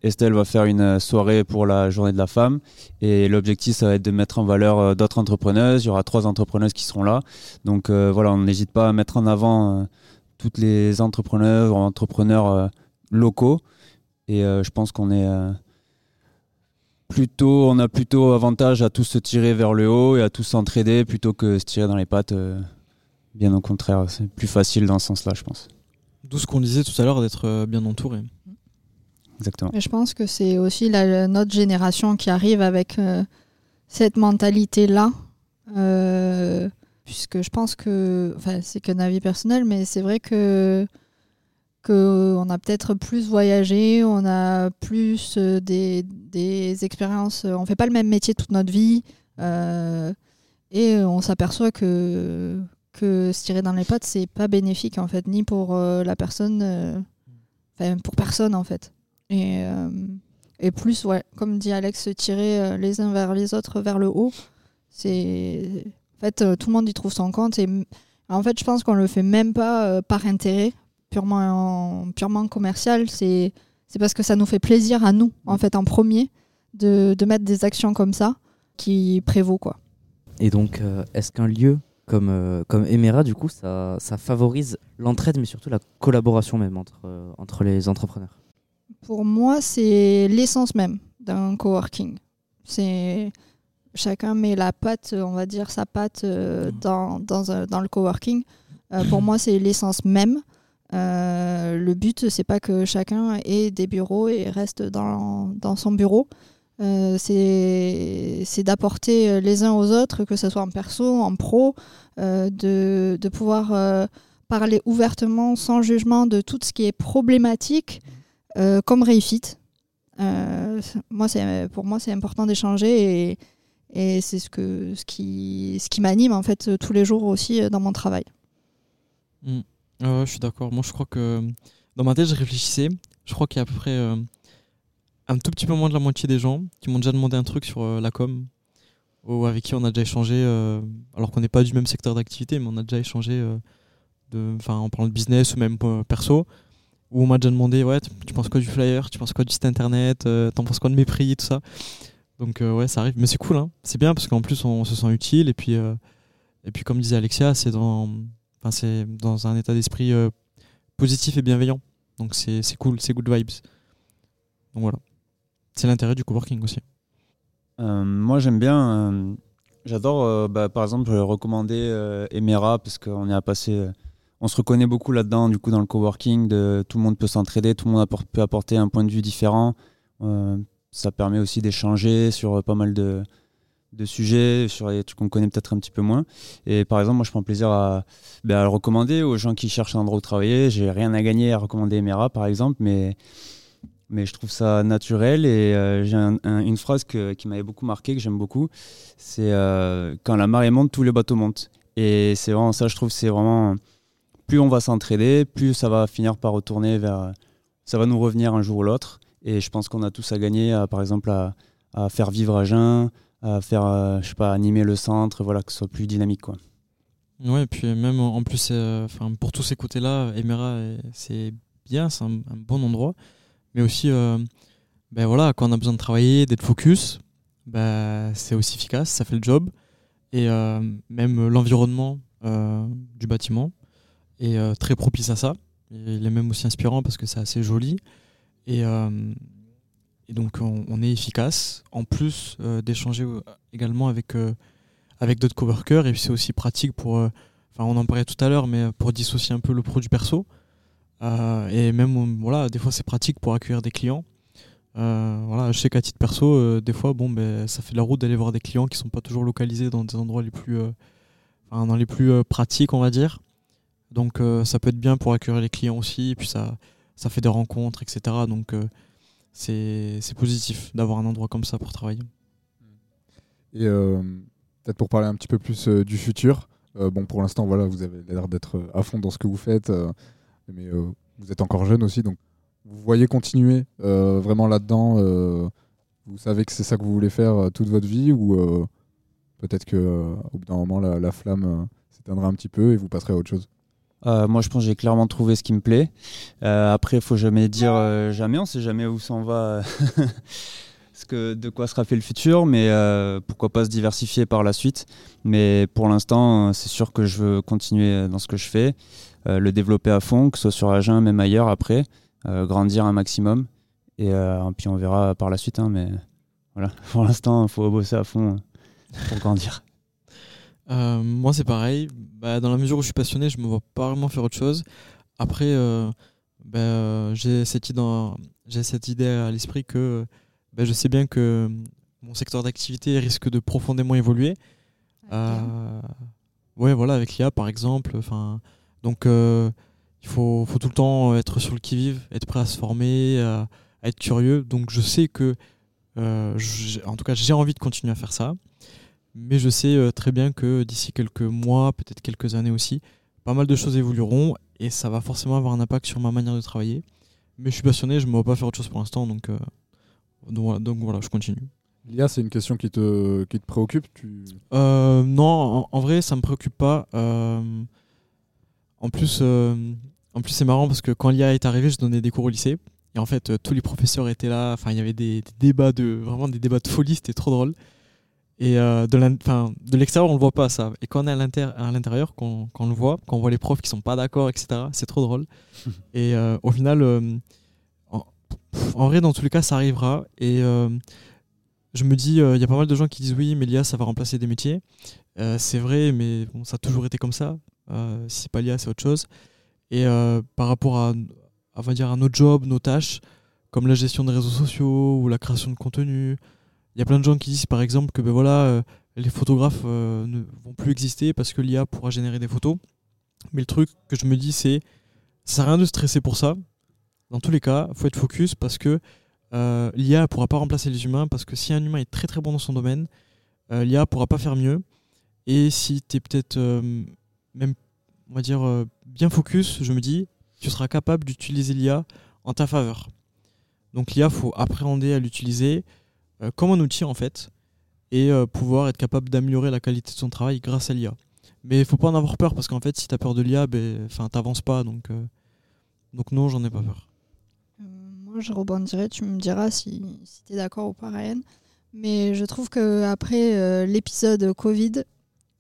Estelle va faire une soirée pour la Journée de la femme, et l'objectif, ça va être de mettre en valeur d'autres entrepreneuses. Il y aura trois entrepreneuses qui seront là, donc voilà, on n'hésite pas à mettre en avant toutes les entrepreneurs entrepreneurs locaux. Et je pense qu'on est plutôt, on a plutôt avantage à tous se tirer vers le haut et à tous s'entraider plutôt que se tirer dans les pattes. Bien au contraire, c'est plus facile dans ce sens-là, je pense. D'où ce qu'on disait tout à l'heure d'être euh, bien entouré. Exactement. Et je pense que c'est aussi la, notre génération qui arrive avec euh, cette mentalité-là. Euh, puisque je pense que, enfin, c'est qu'un avis personnel, mais c'est vrai que qu'on a peut-être plus voyagé, on a plus des, des expériences, on fait pas le même métier toute notre vie, euh, et on s'aperçoit que que se tirer dans les pattes, c'est pas bénéfique en fait, ni pour euh, la personne, euh, enfin pour personne en fait. Et, euh, et plus, ouais, comme dit Alex, se tirer les uns vers les autres vers le haut, c'est. En fait, tout le monde y trouve son compte. Et en fait, je pense qu'on le fait même pas par intérêt, purement, purement commercial. C'est parce que ça nous fait plaisir à nous, en fait, en premier, de, de mettre des actions comme ça qui prévaut, quoi. Et donc, est-ce qu'un lieu comme, euh, comme Emera, du coup, ça, ça favorise l'entraide, mais surtout la collaboration même entre, euh, entre les entrepreneurs Pour moi, c'est l'essence même d'un coworking. C'est chacun met la patte, on va dire sa patte euh, dans, dans, un- dans le coworking. Euh, pour moi, c'est l'essence même. Euh, le but, c'est pas que chacun ait des bureaux et reste dans, dans son bureau. Euh, c'est d'apporter euh, les uns aux autres, que ce soit en perso, en pro, euh, de, de pouvoir euh, parler ouvertement, sans jugement, de tout ce qui est problématique, euh, comme. Euh, moi, pour moi, c'est important d'échanger et, Et c'est ce, que, ce qui, ce qui m'anime en fait tous les jours aussi dans mon travail. Mm. Ah je suis d'accord. Moi, je crois que dans ma tête, je réfléchissais. Je crois qu'il y a à peu près un tout petit peu moins de la moitié des gens qui m'ont déjà demandé un truc sur euh, la com ou avec qui on a déjà échangé, euh, alors qu'on n'est pas du même secteur d'activité, mais on a déjà échangé euh, en parlant de business ou même euh, perso, où on m'a déjà demandé ouais, tu, penses quoi du flyer, tu penses quoi du site internet, t'en penses quoi de mes prix, tout ça. Donc ouais, ça arrive, mais c'est cool, hein. c'est bien parce qu'en plus on, se sent utile et puis et puis comme disait Alexia, c'est dans, dans un état d'esprit positif et bienveillant. Donc c'est cool, c'est good vibes. Donc voilà, c'est l'intérêt du coworking aussi. Euh, moi, j'aime bien. euh, J'adore, euh, bah, par exemple, recommander Emera parce qu'on y a passé. on se reconnaît beaucoup là-dedans, du coup, dans le coworking. Tout le monde peut s'entraider, tout le monde peut apporter un point de vue différent. Ça permet aussi d'échanger sur pas mal de, sujets, sur les trucs qu'on connaît peut-être un petit peu moins. Et par exemple, moi, je prends plaisir à, bah, à le recommander aux gens qui cherchent un endroit où travailler. J'ai rien à gagner à recommander Emera, par exemple, mais mais je trouve ça naturel et euh, j'ai un- un- une phrase qui m'avait beaucoup marqué, que j'aime beaucoup, c'est euh, quand la marée monte, tous les bateaux montent. Et c'est vraiment ça, je trouve, c'est vraiment plus on va s'entraider, plus ça va finir par retourner vers, ça va nous revenir un jour ou l'autre. Et je pense qu'on a tous à gagner, à, par exemple, à, à faire vivre Agen, à faire, euh, je sais pas, animer le centre, voilà, que ce soit plus dynamique, quoi. Ouais, et puis même en plus, euh, enfin pour tous ces côtés-là, Emera, c'est bien, c'est un bon endroit. Mais aussi, euh, ben voilà, quand on a besoin de travailler, d'être focus, ben, c'est aussi efficace, ça fait le job. Et euh, même l'environnement euh, du bâtiment est très propice à ça. Il est même aussi inspirant parce que c'est assez joli. Et, et donc on, est efficace. En plus d'échanger également avec, avec d'autres coworkers. Et c'est aussi pratique pour, enfin on en parlait tout à l'heure, mais pour dissocier un peu le pro du perso. Euh, et même, euh, voilà, des fois c'est pratique pour accueillir des clients. Euh, voilà, je sais qu'à titre perso, des fois, bon, ben, ça fait de la route d'aller voir des clients qui sont pas toujours localisés dans des endroits les plus, dans les plus pratiques, on va dire. Donc ça peut être bien pour accueillir les clients aussi, puis ça, ça fait des rencontres, etc. Donc c'est positif d'avoir un endroit comme ça pour travailler. Et peut-être pour parler un petit peu plus du futur, bon pour l'instant voilà vous avez l'air d'être à fond dans ce que vous faites, mais euh, vous êtes encore jeune aussi donc vous voyez continuer euh, vraiment là-dedans. euh, vous savez que c'est ça que vous voulez faire toute votre vie ou peut-être que au bout d'un moment la, la flamme s'éteindra un petit peu et vous passerez à autre chose? Moi, je pense que j'ai clairement trouvé ce qui me plaît. Après, il faut jamais dire jamais. On sait jamais où s'en va, [LAUGHS] que, de quoi sera fait le futur, mais pourquoi pas se diversifier par la suite. Mais pour l'instant, c'est sûr que je veux continuer dans ce que je fais, le développer à fond, que ce soit sur Agen, même ailleurs après, euh, grandir un maximum. Et euh, puis on verra par la suite. hein, mais voilà, [LAUGHS] pour l'instant, il faut bosser à fond euh, pour grandir. [LAUGHS] Euh, moi, c'est pareil. Bah, dans la mesure où je suis passionné, je me vois pas vraiment faire autre chose. Après, euh, bah, euh, j'ai cette idée, cette à l'esprit que bah, je sais bien que mon secteur d'activité risque de profondément évoluer. Euh, ouais, voilà, avec l'IA par exemple. Enfin, donc, euh, il faut, faut tout le temps être sur le qui-vive, être prêt à se former, à, à être curieux. Donc, je sais que, euh, en tout cas, j'ai envie de continuer à faire ça. Mais je sais euh, très bien que d'ici quelques mois, peut-être quelques années aussi, pas mal de choses évolueront et ça va forcément avoir un impact sur ma manière de travailler. Mais je suis passionné, je ne me vois pas faire autre chose pour l'instant, donc, euh, donc, voilà, donc voilà, je continue. L'IA c'est une question qui te, qui te préoccupe tu... Euh, non, en, en vrai, ça me préoccupe pas. Euh, en plus, euh, en plus c'est marrant parce que quand l'IA est arrivée, je donnais des cours au lycée. Et en fait, euh, tous les professeurs étaient là. Enfin, il y avait des, des débats de vraiment des débats de folie. C'était trop drôle. Et euh, de l'extérieur, on le voit pas ça. Et quand on est à l'intérieur, quand, quand on le voit, quand on voit les profs qui sont pas d'accord, etc. C'est trop drôle. [LAUGHS] et euh, au final, euh, en, en vrai, dans tous les cas, ça arrivera. Et je me dis, il y a pas mal de gens qui disent oui, mais l'IA, ça va remplacer des métiers. C'est vrai, mais bon, ça a toujours été comme ça. Euh, si c'est pas l'IA, c'est autre chose. Et euh, par rapport à, à, va dire, à nos jobs, nos tâches, comme la gestion des réseaux sociaux ou la création de contenu, il y a plein de gens qui disent par exemple que ben voilà, euh, les photographes ne vont plus exister parce que l'IA pourra générer des photos. Mais le truc que je me dis, c'est ça sert à rien de stresser pour ça. Dans tous les cas, il faut être focus parce que l'IA ne pourra pas remplacer les humains parce que si un humain est très très bon dans son domaine, l'IA pourra pas faire mieux. Et si tu es peut-être même, on va dire, euh, bien focus, je me dis, tu seras capable d'utiliser l'IA en ta faveur. Donc l'IA, faut appréhender à l'utiliser euh, comme un outil en fait, et euh, pouvoir être capable d'améliorer la qualité de son travail grâce à l'IA. Mais il faut pas en avoir peur parce qu'en fait, si tu as peur de l'IA, ben, t'avances pas. Donc, donc non, j'en ai pas peur. Moi, je rebondirai, tu me diras si, si tu es d'accord ou pas, Ryan. Mais je trouve qu'après euh, l'épisode Covid,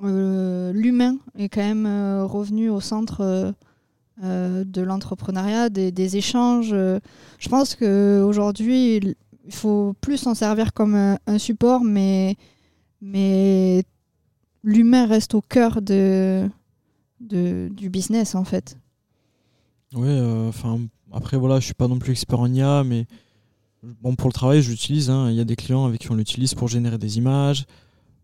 euh, l'humain est quand même euh, revenu au centre euh, de l'entrepreneuriat, des, échanges. Je pense qu'aujourd'hui, il faut plus s'en servir comme un, support, mais, l'humain reste au cœur de, du business, en fait. Euh, enfin, après, voilà, je suis pas non plus expert en IA, mais bon, pour le travail, je l'utilise. hein. Il y a des clients avec qui on l'utilise pour générer des images.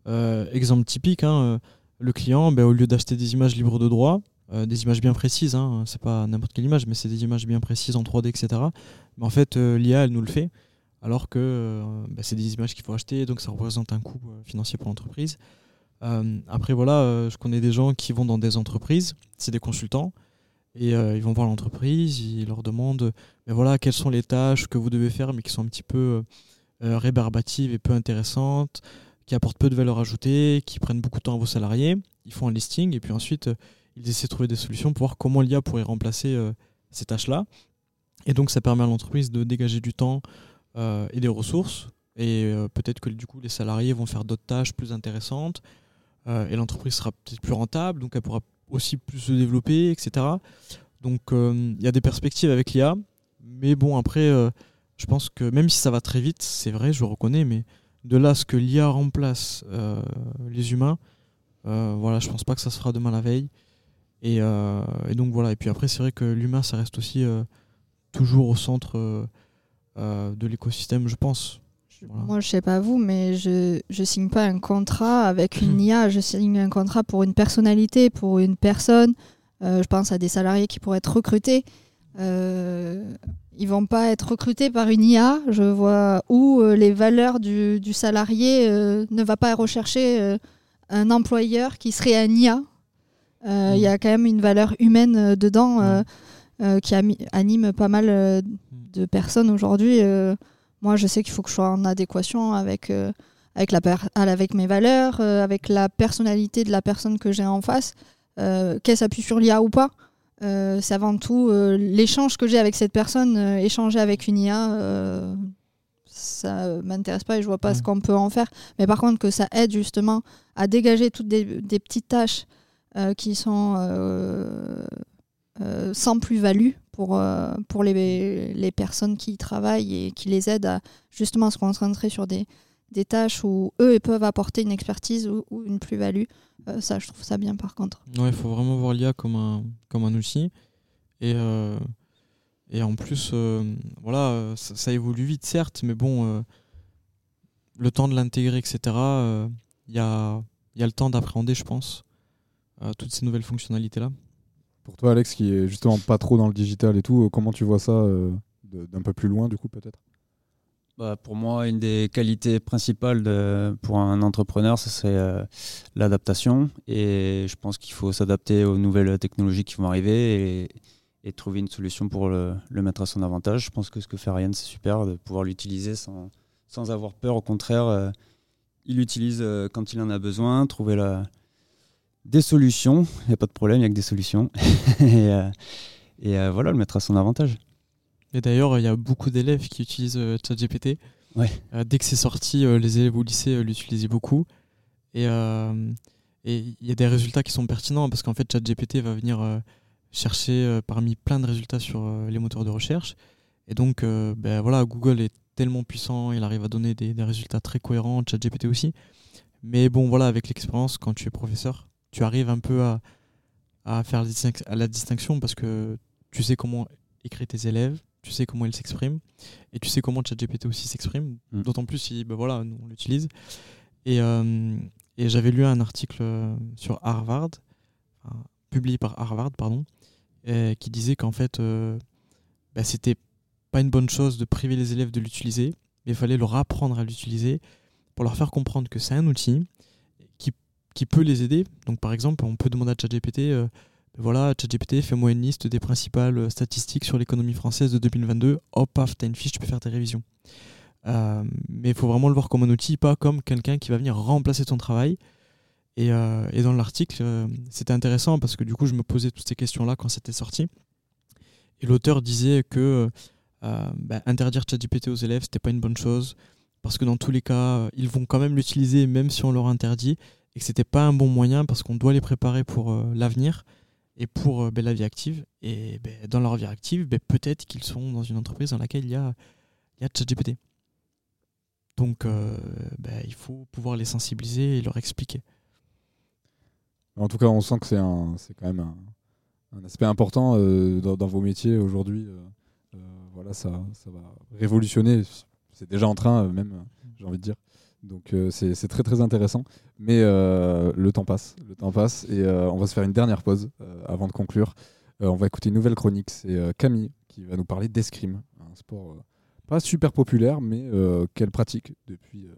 Euh, exemple typique, hein, euh, le client, ben, au lieu d'acheter des images libres de droit, euh, des images bien précises, hein, c'est pas n'importe quelle image, mais c'est des images bien précises en 3D, etc. Mais en fait, l'IA, elle nous le fait, alors que ben, c'est des images qu'il faut acheter, donc ça représente un coût financier pour l'entreprise. Après, voilà, je connais des gens qui vont dans des entreprises, c'est des consultants, et ils vont voir l'entreprise, ils leur demandent mais voilà, quelles sont les tâches que vous devez faire, mais qui sont un petit peu rébarbatives et peu intéressantes, qui apportent peu de valeur ajoutée, qui prennent beaucoup de temps à vos salariés. Ils font un listing et puis ensuite, euh, ils essaient de trouver des solutions pour voir comment l'IA pourrait remplacer euh, ces tâches-là. Et donc, ça permet à l'entreprise de dégager du temps euh, et des ressources. Et euh, peut-être que du coup, les salariés vont faire d'autres tâches plus intéressantes. et l'entreprise sera peut-être plus rentable, donc elle pourra aussi plus se développer, etc. Donc, il y a des perspectives avec l'IA. Mais bon, après, je pense que même si ça va très vite, c'est vrai, je le reconnais, mais de là ce que l'IA remplace euh, les humains, euh, voilà, je pense pas que ça se fera demain la veille. Et, euh, et donc voilà. Et puis après, c'est vrai que l'humain, ça reste aussi toujours au centre de l'écosystème, je pense. Voilà. Moi, je sais pas vous, mais je je signe pas un contrat avec une IA. Je signe un contrat pour une personnalité, pour une personne. Je pense à des salariés qui pourraient être recrutés. Euh, ils vont pas être recrutés par une IA. Je vois où euh, les valeurs du, du salarié euh, ne va pas rechercher euh, un employeur qui serait un IA. Il y a quand même une valeur humaine dedans qui anime pas mal de personnes aujourd'hui. Moi, je sais qu'il faut que je sois en adéquation avec, avec, la per- avec mes valeurs, avec la personnalité de la personne que j'ai en face. Qu'elle s'appuie sur l'IA ou pas, euh, c'est avant tout euh, l'échange que j'ai avec cette personne. euh, échanger avec une IA, ça m'intéresse pas et je vois pas ce qu'on peut en faire. Mais par contre, que ça aide justement à dégager toutes des, des petites tâches qui sont sans plus-value pour, pour les, les personnes qui y travaillent et qui les aident à justement se concentrer sur des, des tâches où eux ils peuvent apporter une expertise ou, ou une plus-value. Euh, ça, je trouve ça bien par contre. Ouais, il faut vraiment voir l'IA comme un, comme un outil. Et, euh, et en plus, euh, voilà, ça, ça évolue vite, certes, mais bon, euh, le temps de l'intégrer, etc., euh, il y, a, il y a le temps d'appréhender, je pense, euh, toutes ces nouvelles fonctionnalités-là. Pour toi, Alex, qui est justement pas trop dans le digital et tout, comment tu vois ça euh, d'un peu plus loin, du coup, peut-être? Bah, pour moi, une des qualités principales pour un entrepreneur, ce serait euh, l'adaptation. Et je pense qu'il faut s'adapter aux nouvelles technologies qui vont arriver et, trouver une solution pour le, mettre à son avantage. Je pense que ce que fait Ryan, c'est super de pouvoir l'utiliser sans, sans avoir peur. Au contraire, euh, il l'utilise euh, quand il en a besoin, trouver des solutions. Il n'y a pas de problème, il n'y a que des solutions. [LAUGHS] et voilà, le mettre à son avantage. Et d'ailleurs, il y a beaucoup d'élèves qui utilisent euh, ChatGPT. Ouais. Euh, dès que c'est sorti, euh, les élèves au lycée l'utilisaient beaucoup. Et et il y a des résultats qui sont pertinents parce qu'en fait, ChatGPT va venir chercher parmi plein de résultats sur les moteurs de recherche. Et donc, ben voilà, Google est tellement puissant, il arrive à donner des, des résultats très cohérents, ChatGPT aussi. Mais bon, voilà, avec l'expérience, quand tu es professeur, tu arrives un peu à, à faire la distinction parce que tu sais comment écrire tes élèves, tu sais comment ils s'expriment, et tu sais comment ChatGPT aussi s'exprime, Mm. d'autant plus si ben voilà, nous, on l'utilise. Et, euh, et j'avais lu un article euh, sur Harvard, publié par Harvard, pardon, qui disait qu'en fait, euh, bah, c'était pas une bonne chose de priver les élèves de l'utiliser, mais il fallait leur apprendre à l'utiliser pour leur faire comprendre que c'est un outil qui, qui peut les aider. Donc par exemple, on peut demander à ChatGPT, euh, voilà, ChatGPT, fais-moi une liste des principales euh, statistiques sur l'économie française de 2022. Hop, paf, t'as une fiche, tu peux faire tes révisions. Euh, mais il faut vraiment le voir comme un outil, pas comme quelqu'un qui va venir remplacer ton travail. Et, euh, dans l'article, c'était intéressant parce que du coup, je me posais toutes ces questions-là quand c'était sorti. Et l'auteur disait que bah, interdire ChatGPT aux élèves, c'était pas une bonne chose parce que dans tous les cas, ils vont quand même l'utiliser même si on leur interdit et que c'était pas un bon moyen parce qu'on doit les préparer pour l'avenir et pour euh, ben, la vie active. Et ben, dans leur vie active, ben, peut-être qu'ils sont dans une entreprise dans laquelle il y a, ChatGPT. Donc, euh, ben, il faut pouvoir les sensibiliser et leur expliquer. En tout cas, on sent que c'est quand même un, aspect important euh, dans, vos métiers aujourd'hui. voilà, ça, ça va révolutionner. C'est déjà en train, même, j'ai envie de dire. Donc c'est très très intéressant. Mais le temps passe, le temps passe, et on va se faire une dernière pause avant de conclure. Euh, on va écouter une nouvelle chronique. C'est euh, Camille qui va nous parler d'escrime, un sport euh, pas super populaire, mais euh, qu'elle pratique depuis euh,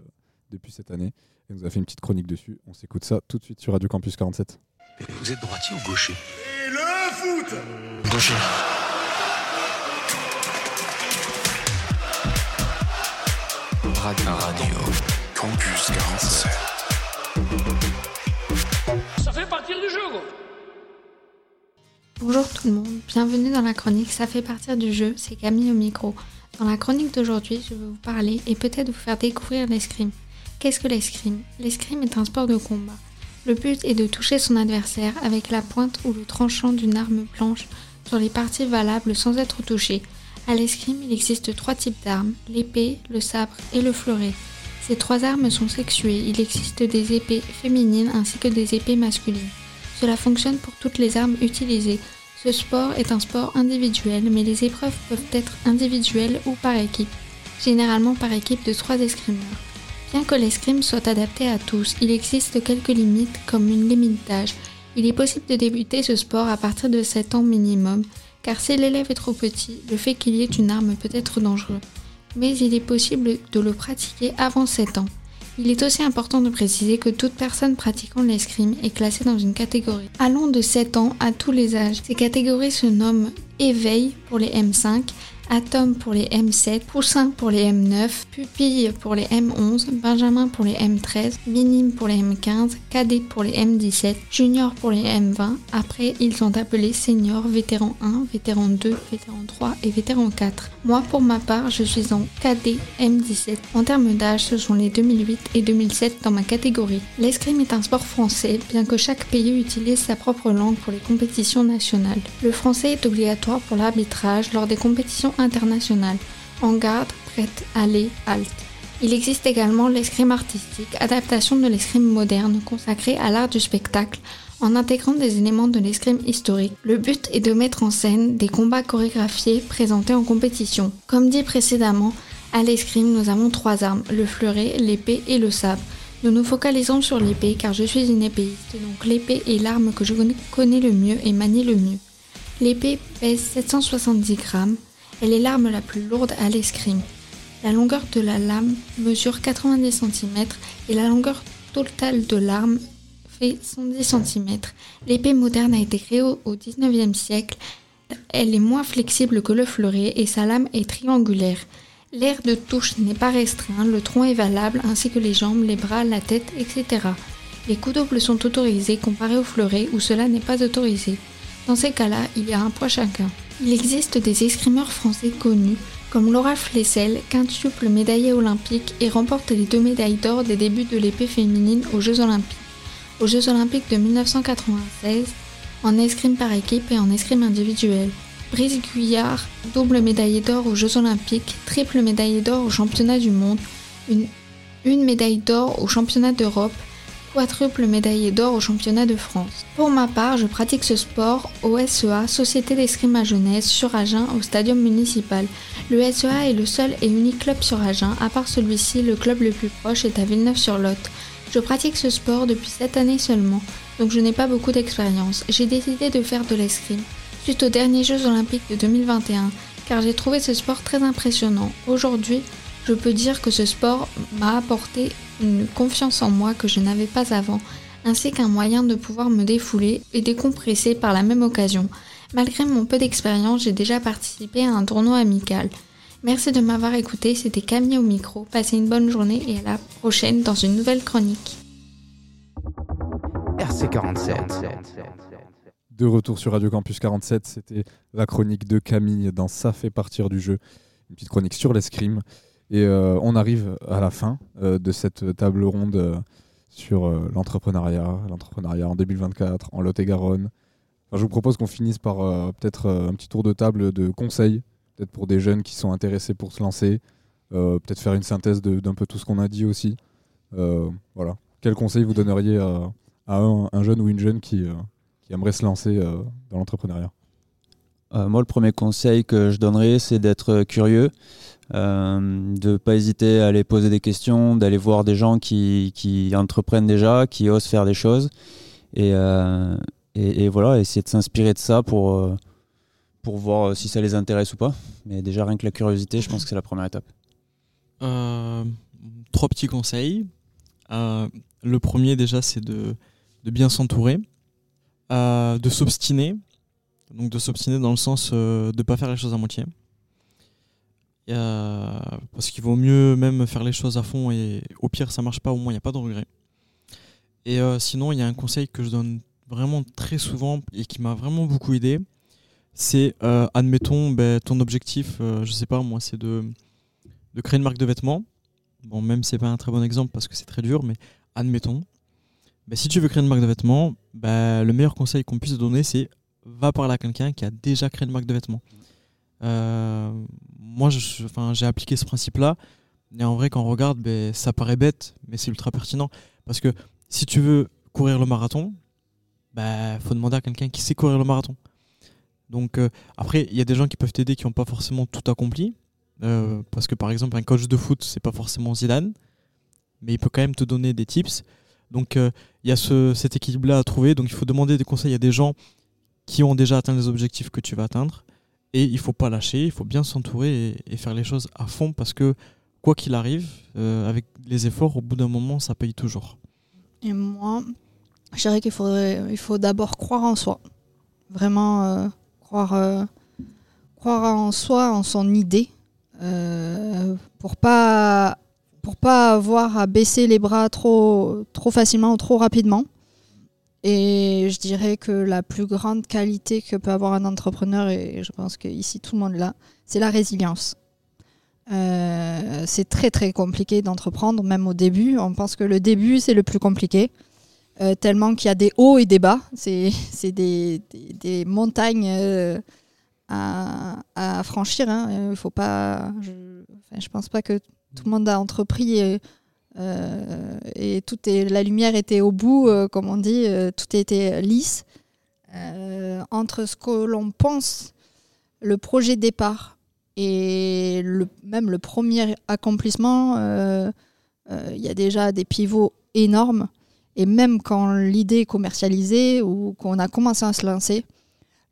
depuis cette année. Elle nous a fait une petite chronique dessus. On s'écoute ça tout de suite sur Radio Campus 47. Vous êtes droitier ou gaucher? Et le foot Gaucher. Radio. Radio. Campus 47. Bonjour tout le monde, bienvenue dans la chronique Ça fait partir du jeu, c'est Camille au micro. Dans la chronique d'aujourd'hui, je vais vous parler et peut-être vous faire découvrir l'escrime. Qu'est-ce que l'escrime? L'escrime est un sport de combat. Le but est de toucher son adversaire avec la pointe ou le tranchant d'une arme blanche sur les parties valables sans être touché. À l'escrime, il existe trois types d'armes, l'épée, le sabre et le fleuret. Ces trois armes sont sexuées, il existe des épées féminines ainsi que des épées masculines. Cela fonctionne pour toutes les armes utilisées. Ce sport est un sport individuel, mais les épreuves peuvent être individuelles ou par équipe, généralement par équipe de trois escrimeurs. Bien que l'escrime soit adapté à tous, il existe quelques limites comme une limite d'âge. Il est possible de débuter ce sport à partir de 7 ans minimum, car si l'élève est trop petit, le fait qu'il y ait une arme peut être dangereux. Mais il est possible de le pratiquer avant 7 ans. Il est aussi important de préciser que toute personne pratiquant l'escrime est classée dans une catégorie. Allant de 7 ans à tous les âges. Ces catégories se nomment éveil pour les M5, atome pour les M7, poussin pour les M9, pupille pour les M11, benjamin pour les M13, minime pour les M15, cadet pour les M17, junior pour les M20. Après, ils sont appelés seniors, vétéran 1, vétéran 2, vétéran 3 et vétéran 4. Moi, pour ma part, je suis en cadet M17. En termes d'âge, ce sont les 2008 et 2007 dans ma catégorie. L'escrime est un sport français, bien que chaque pays utilise sa propre langue pour les compétitions nationales. Le français est obligatoire pour l'arbitrage lors des compétitions internationales. En garde, prête, aller, halte. Il existe également l'escrime artistique, adaptation de l'escrime moderne consacrée à l'art du spectacle en intégrant des éléments de l'escrime historique. Le but est de mettre en scène des combats chorégraphiés présentés en compétition. Comme dit précédemment, à l'escrime, nous avons trois armes, le fleuret, l'épée et le sabre. Nous nous focalisons sur l'épée car je suis une épéiste, donc l'épée est l'arme que je connais le mieux et manie le mieux. L'épée pèse 770 grammes, elle est l'arme la plus lourde à l'escrime. La longueur de la lame mesure 90 cm et la longueur totale de l'arme fait 110 cm. L'épée moderne a été créée au, 19e siècle. Elle est moins flexible que le fleuret et sa lame est triangulaire. L'air de touche n'est pas restreint, le tronc est valable ainsi que les jambes, les bras, la tête, etc. Les coups doubles sont autorisés comparé au fleuret où cela n'est pas autorisé. Dans ces cas-là, il y a un poids chacun. Il existe des escrimeurs français connus comme Laura Flessel, quintuple médaillée olympique et remporte les deux médailles d'or des débuts de l'épée féminine aux Jeux olympiques. Aux Jeux olympiques de 1996, en escrime par équipe et en escrime individuel. Brice Guyard, double médaillée d'or aux Jeux olympiques, triple médaillée d'or aux championnats du monde, une médaille d'or aux championnats d'Europe, quadruple médaillée d'or au championnat de France. Pour ma part, je pratique ce sport au SEA, Société d'escrime à Genèse, sur Agen, au stadium municipal. Le SEA est le seul et unique club sur Agen, à part celui-ci, le club le plus proche est à Villeneuve-sur-Lot. Je pratique ce sport depuis cette année seulement, donc je n'ai pas beaucoup d'expérience. J'ai décidé de faire de l'escrime, suite aux derniers Jeux olympiques de 2021, car j'ai trouvé ce sport très impressionnant. Aujourd'hui, Je peux dire que ce sport m'a apporté une confiance en moi que je n'avais pas avant, ainsi qu'un moyen de pouvoir me défouler et décompresser par la même occasion. Malgré mon peu d'expérience, j'ai déjà participé à un tournoi amical. Merci de m'avoir écouté, c'était Camille au micro. Passez une bonne journée et à la prochaine dans une nouvelle chronique. RC47. De retour sur Radio Campus 47, c'était la chronique de Camille dans Ça fait partir du jeu, une petite chronique sur l'escrime. Et euh, on arrive à la fin euh, de cette table ronde euh, sur l'entrepreneuriat, l'entrepreneuriat en 2024, en Lot-et-Garonne. Je vous propose qu'on finisse par peut-être un petit tour de table de conseils, peut-être pour des jeunes qui sont intéressés pour se lancer, peut-être faire une synthèse d'un peu tout ce qu'on a dit aussi. Voilà. Quel conseil vous donneriez à, un, un jeune ou une jeune qui, qui aimerait se lancer dans l'entrepreneuriat? Euh, moi, le premier conseil que je donnerais, c'est d'être curieux, euh, de ne pas hésiter à aller poser des questions, d'aller voir des gens qui, qui entreprennent déjà, qui osent faire des choses. Et, euh, et, et voilà, essayer de s'inspirer de ça pour, pour voir si ça les intéresse ou pas. Mais déjà, rien que la curiosité, je pense que c'est la première étape. Trois petits conseils. Le premier déjà c'est de, de bien s'entourer, de s'obstiner, donc de s'obstiner dans le sens euh, de ne pas faire les choses à moitié. Parce qu'il vaut mieux même faire les choses à fond et au pire ça marche pas, au moins il n'y a pas de regret. Et euh, sinon il y a un conseil que je donne vraiment très souvent et qui m'a vraiment beaucoup aidé, c'est euh, admettons ben, ton objectif, je sais pas moi c'est de créer une marque de vêtements. Bon, même c'est pas un très bon exemple parce que c'est très dur, mais admettons. Bah, si tu veux créer une marque de vêtements, bah, le meilleur conseil qu'on puisse donner, c'est va parler à quelqu'un qui a déjà créé une marque de vêtements. Euh, moi, enfin, j'ai appliqué ce principe-là. Et en vrai, quand on regarde, ben, ça paraît bête, mais c'est ultra pertinent. Parce que si tu veux courir le marathon, bah, faut demander à quelqu'un qui sait courir le marathon. Donc, euh, après, il y a des gens qui peuvent t'aider qui n'ont pas forcément tout accompli. Euh, parce que par exemple, un coach de foot, c'est pas forcément Zidane, mais il peut quand même te donner des tips. Donc euh, il y a ce, cet équilibre-là à trouver. Donc il faut demander des conseils à des gens qui ont déjà atteint les objectifs que tu vas atteindre. Et il faut pas lâcher, il faut bien s'entourer et, faire les choses à fond parce que quoi qu'il arrive, euh, avec les efforts, au bout d'un moment, ça paye toujours. Et moi, je dirais qu'il faut d'abord croire en soi. Vraiment euh, croire, euh, croire en soi, en son idée, pour pas pour pas avoir à baisser les bras trop trop facilement ou trop rapidement. Et je dirais que la plus grande qualité que peut avoir un entrepreneur, et je pense qu'ici tout le monde l'a, c'est la résilience. Euh, c'est très très compliqué d'entreprendre, même au début. On pense que le début c'est le plus compliqué, euh, tellement qu'il y a des hauts et des bas. C'est [LAUGHS] des, des- des montagnes euh, à, à franchir. hein. Faut pas. Je, enfin, pense pas que tout le monde a entrepris euh, et tout est, la lumière était au bout, euh, comme on dit, euh, tout était lisse. Entre ce que l'on pense, le projet départ et même le premier accomplissement, il y a déjà des pivots énormes. Et même quand l'idée est commercialisée ou qu'on a commencé à se lancer,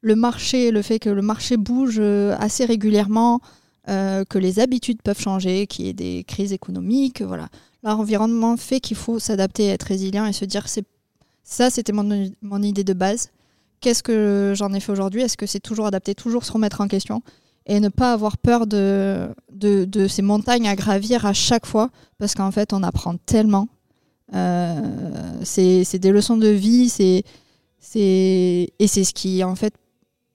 le marché, le fait que le marché bouge assez régulièrement, que les habitudes peuvent changer, qu'il y ait des crises économiques, voilà. L'environnement fait qu'il faut s'adapter, être résilient et se dire c'est ça, c'était mon, mon idée de base. Qu'est-ce que j'en ai fait aujourd'hui? Est-ce que c'est toujours adapté, toujours se remettre en question et ne pas avoir peur de, de, de ces montagnes à gravir à chaque fois? Parce qu'en fait on apprend tellement. Euh, c'est des leçons de vie, c'est et c'est ce qui en fait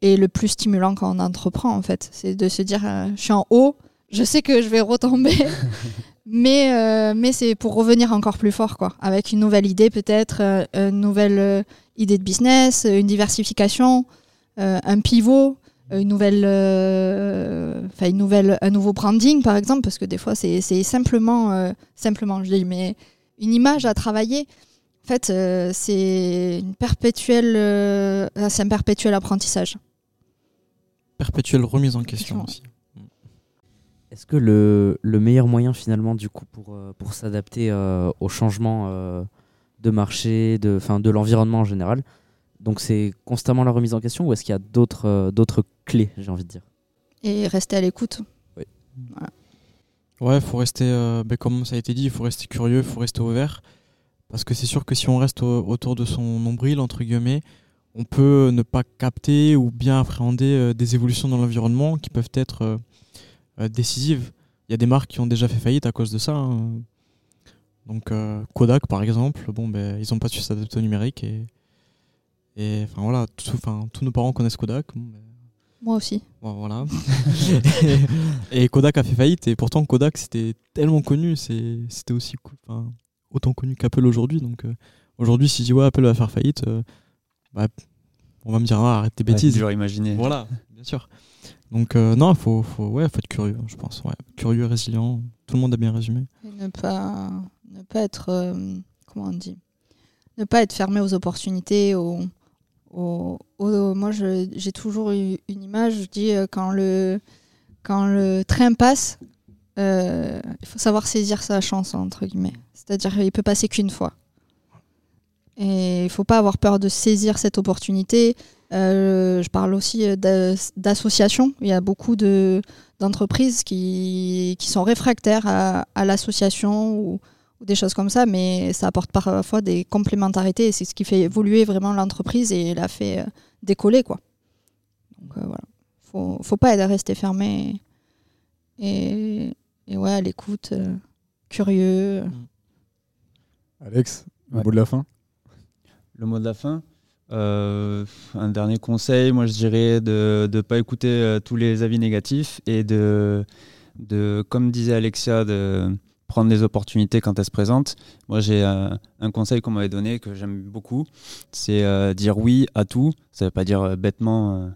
est le plus stimulant quand on entreprend en fait, c'est de se dire euh, je suis en haut, je sais que je vais retomber, [LAUGHS] mais euh, mais c'est pour revenir encore plus fort quoi, avec une nouvelle idée peut-être, euh, une nouvelle euh, idée de business, une diversification, euh, un pivot une nouvelle, euh, enfin une nouvelle, un nouveau branding par exemple, parce que des fois c'est c'est simplement, euh, simplement je dis, mais une image à travailler. En fait, euh, c'est une perpétuelle, euh, c'est un perpétuel apprentissage. Perpétuelle remise en question aussi. Est-ce que le, le meilleur moyen finalement du coup pour, euh, pour s'adapter euh, au changement euh, de marché, de, enfin, de l'environnement en général, donc c'est constamment la remise en question ou est-ce qu'il y a d'autres euh, d'autres clés, j'ai envie de dire? Et rester à l'écoute. Oui. Voilà. Ouais, faut rester, euh, ben, comme ça a été dit, il faut rester curieux, il faut rester ouvert. Parce que c'est sûr que si on reste au- autour de son nombril, entre guillemets, on peut ne pas capter ou bien appréhender euh, des évolutions dans l'environnement qui peuvent être euh, décisives. Il y a des marques qui ont déjà fait faillite à cause de ça. hein. Donc euh, Kodak, par exemple, bon, ben, ils n'ont pas su s'adapter au numérique. Et, et enfin, voilà, tout- enfin, tous nos parents connaissent Kodak. bon, ben, Moi aussi. Bon, voilà. et, [LAUGHS] et Kodak a fait faillite et pourtant Kodak c'était tellement connu, c'est- c'était aussi enfin, autant connu qu'Apple aujourd'hui. Donc euh, aujourd'hui, si je dis ouais Apple va faire faillite, euh, bah, on va me dire ah, arrête tes Ouais, bêtises. dur à imaginer. Voilà, bien sûr. Donc euh, non, faut, faut, ouais, faut être curieux, je pense. Ouais. Curieux, résilient. Tout le monde a bien résumé. Ne pas, ne pas être, euh, comment on dit, ne pas être fermé aux opportunités. Aux, aux- aux- moi, j'ai toujours eu une image. Je dis euh, quand le, quand le train passe, il faut savoir saisir sa chance entre guillemets. C'est-à-dire qu'il peut passer qu'une fois. Et il faut pas avoir peur de saisir cette opportunité. Euh, je parle aussi euh, d'as- d'associations. Il y a beaucoup de, d'entreprises qui, qui sont réfractaires à, à l'association ou, ou des choses comme ça, mais ça apporte parfois des complémentarités et c'est ce qui fait évoluer vraiment l'entreprise et la fait euh, décoller. Quoi. Donc euh, voilà. Faut, faut pas être rester fermé et, et ouais, à l'écoute, euh, curieux. Alex, le Ouais. mot de la fin? Le mot de la fin? Euh, un dernier conseil, moi je dirais de ne pas écouter euh, tous les avis négatifs et de, de, comme disait Alexia, de prendre les opportunités quand elles se présentent. Moi j'ai euh, un conseil qu'on m'avait donné que j'aime beaucoup, c'est dire oui à tout. Ça ne veut pas dire bêtement.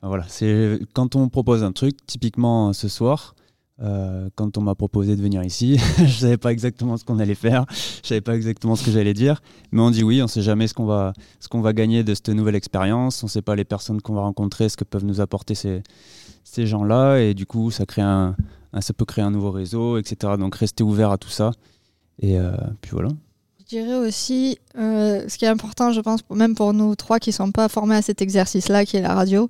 voilà, c'est quand on propose un truc, typiquement ce soir. Euh, quand on m'a proposé de venir ici, [LAUGHS] je savais pas exactement ce qu'on allait faire, je savais pas exactement ce que j'allais dire, mais on dit oui, on sait jamais ce qu'on va, ce qu'on va gagner de cette nouvelle expérience, on sait pas les personnes qu'on va rencontrer, ce que peuvent nous apporter ces, ces gens-là, et du coup, ça, crée un, un- ça peut créer un nouveau réseau, etc. Donc, restez ouvert à tout ça. Et euh, puis voilà. Je dirais aussi, euh, ce qui est important, je pense, même pour nous trois qui ne sommes pas formés à cet exercice-là, qui est la radio,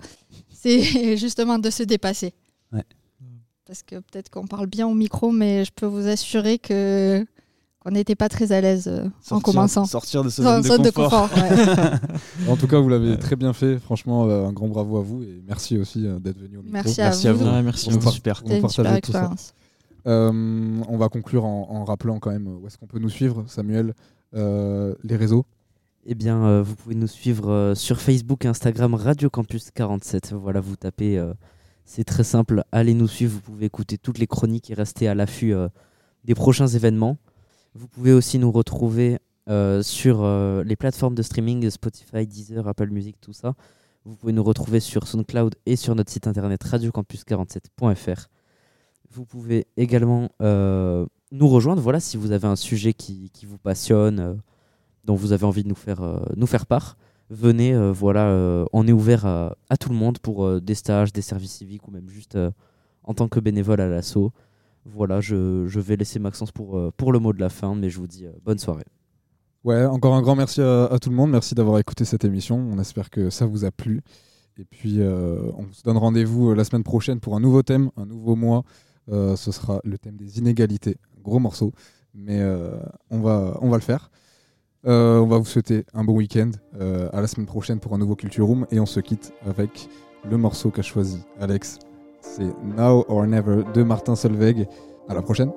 c'est [LAUGHS] justement de se dépasser. Ouais. Parce que peut-être qu'on parle bien au micro, mais je peux vous assurer que qu'on n'était pas très à l'aise euh, en commençant. sortir de ce Dans- zone de confort. ouais. [LAUGHS] En tout cas, vous l'avez très bien fait. Franchement, euh, un grand bravo à vous et merci aussi euh, d'être venu au micro. Merci à Merci à vous. vous. Ouais, merci On à Super. on C'était une super tout ça. expérience. Euh, on va conclure en, en rappelant quand même où est-ce qu'on peut nous suivre, Samuel, euh, les réseaux? Eh bien, euh, vous pouvez nous suivre euh, sur Facebook, Instagram, Radio Campus 47. Voilà, vous tapez, euh, c'est très simple. Allez nous suivre, vous pouvez écouter toutes les chroniques et rester à l'affût euh, des prochains événements. Vous pouvez aussi nous retrouver euh, sur euh, les plateformes de streaming, Spotify, Deezer, Apple Music, tout ça. Vous pouvez nous retrouver sur SoundCloud et sur notre site internet radiocampus47.fr. Vous pouvez également nous rejoindre, voilà, si vous avez un sujet qui, vous passionne, dont vous avez envie de nous faire part. Venez, euh, voilà, euh, on est ouvert à, tout le monde pour euh, des stages, des services civiques ou même juste en tant que bénévole à l'assaut. Voilà, je, vais laisser Maxence pour, le mot de la fin, mais je vous dis bonne soirée. Ouais, encore un grand merci à, tout le monde. Merci d'avoir écouté cette émission. On espère que ça vous a plu. Et puis, on se donne rendez-vous la semaine prochaine pour un nouveau thème, un nouveau mois. Ce sera le thème des inégalités. Gros morceau, mais on va le faire. Euh, on va vous souhaiter un bon week-end. Euh, à la semaine prochaine pour un nouveau Culture Room. Et on se quitte avec le morceau qu'a choisi Alex. C'est Now or Never de Martin Solveig. À la prochaine.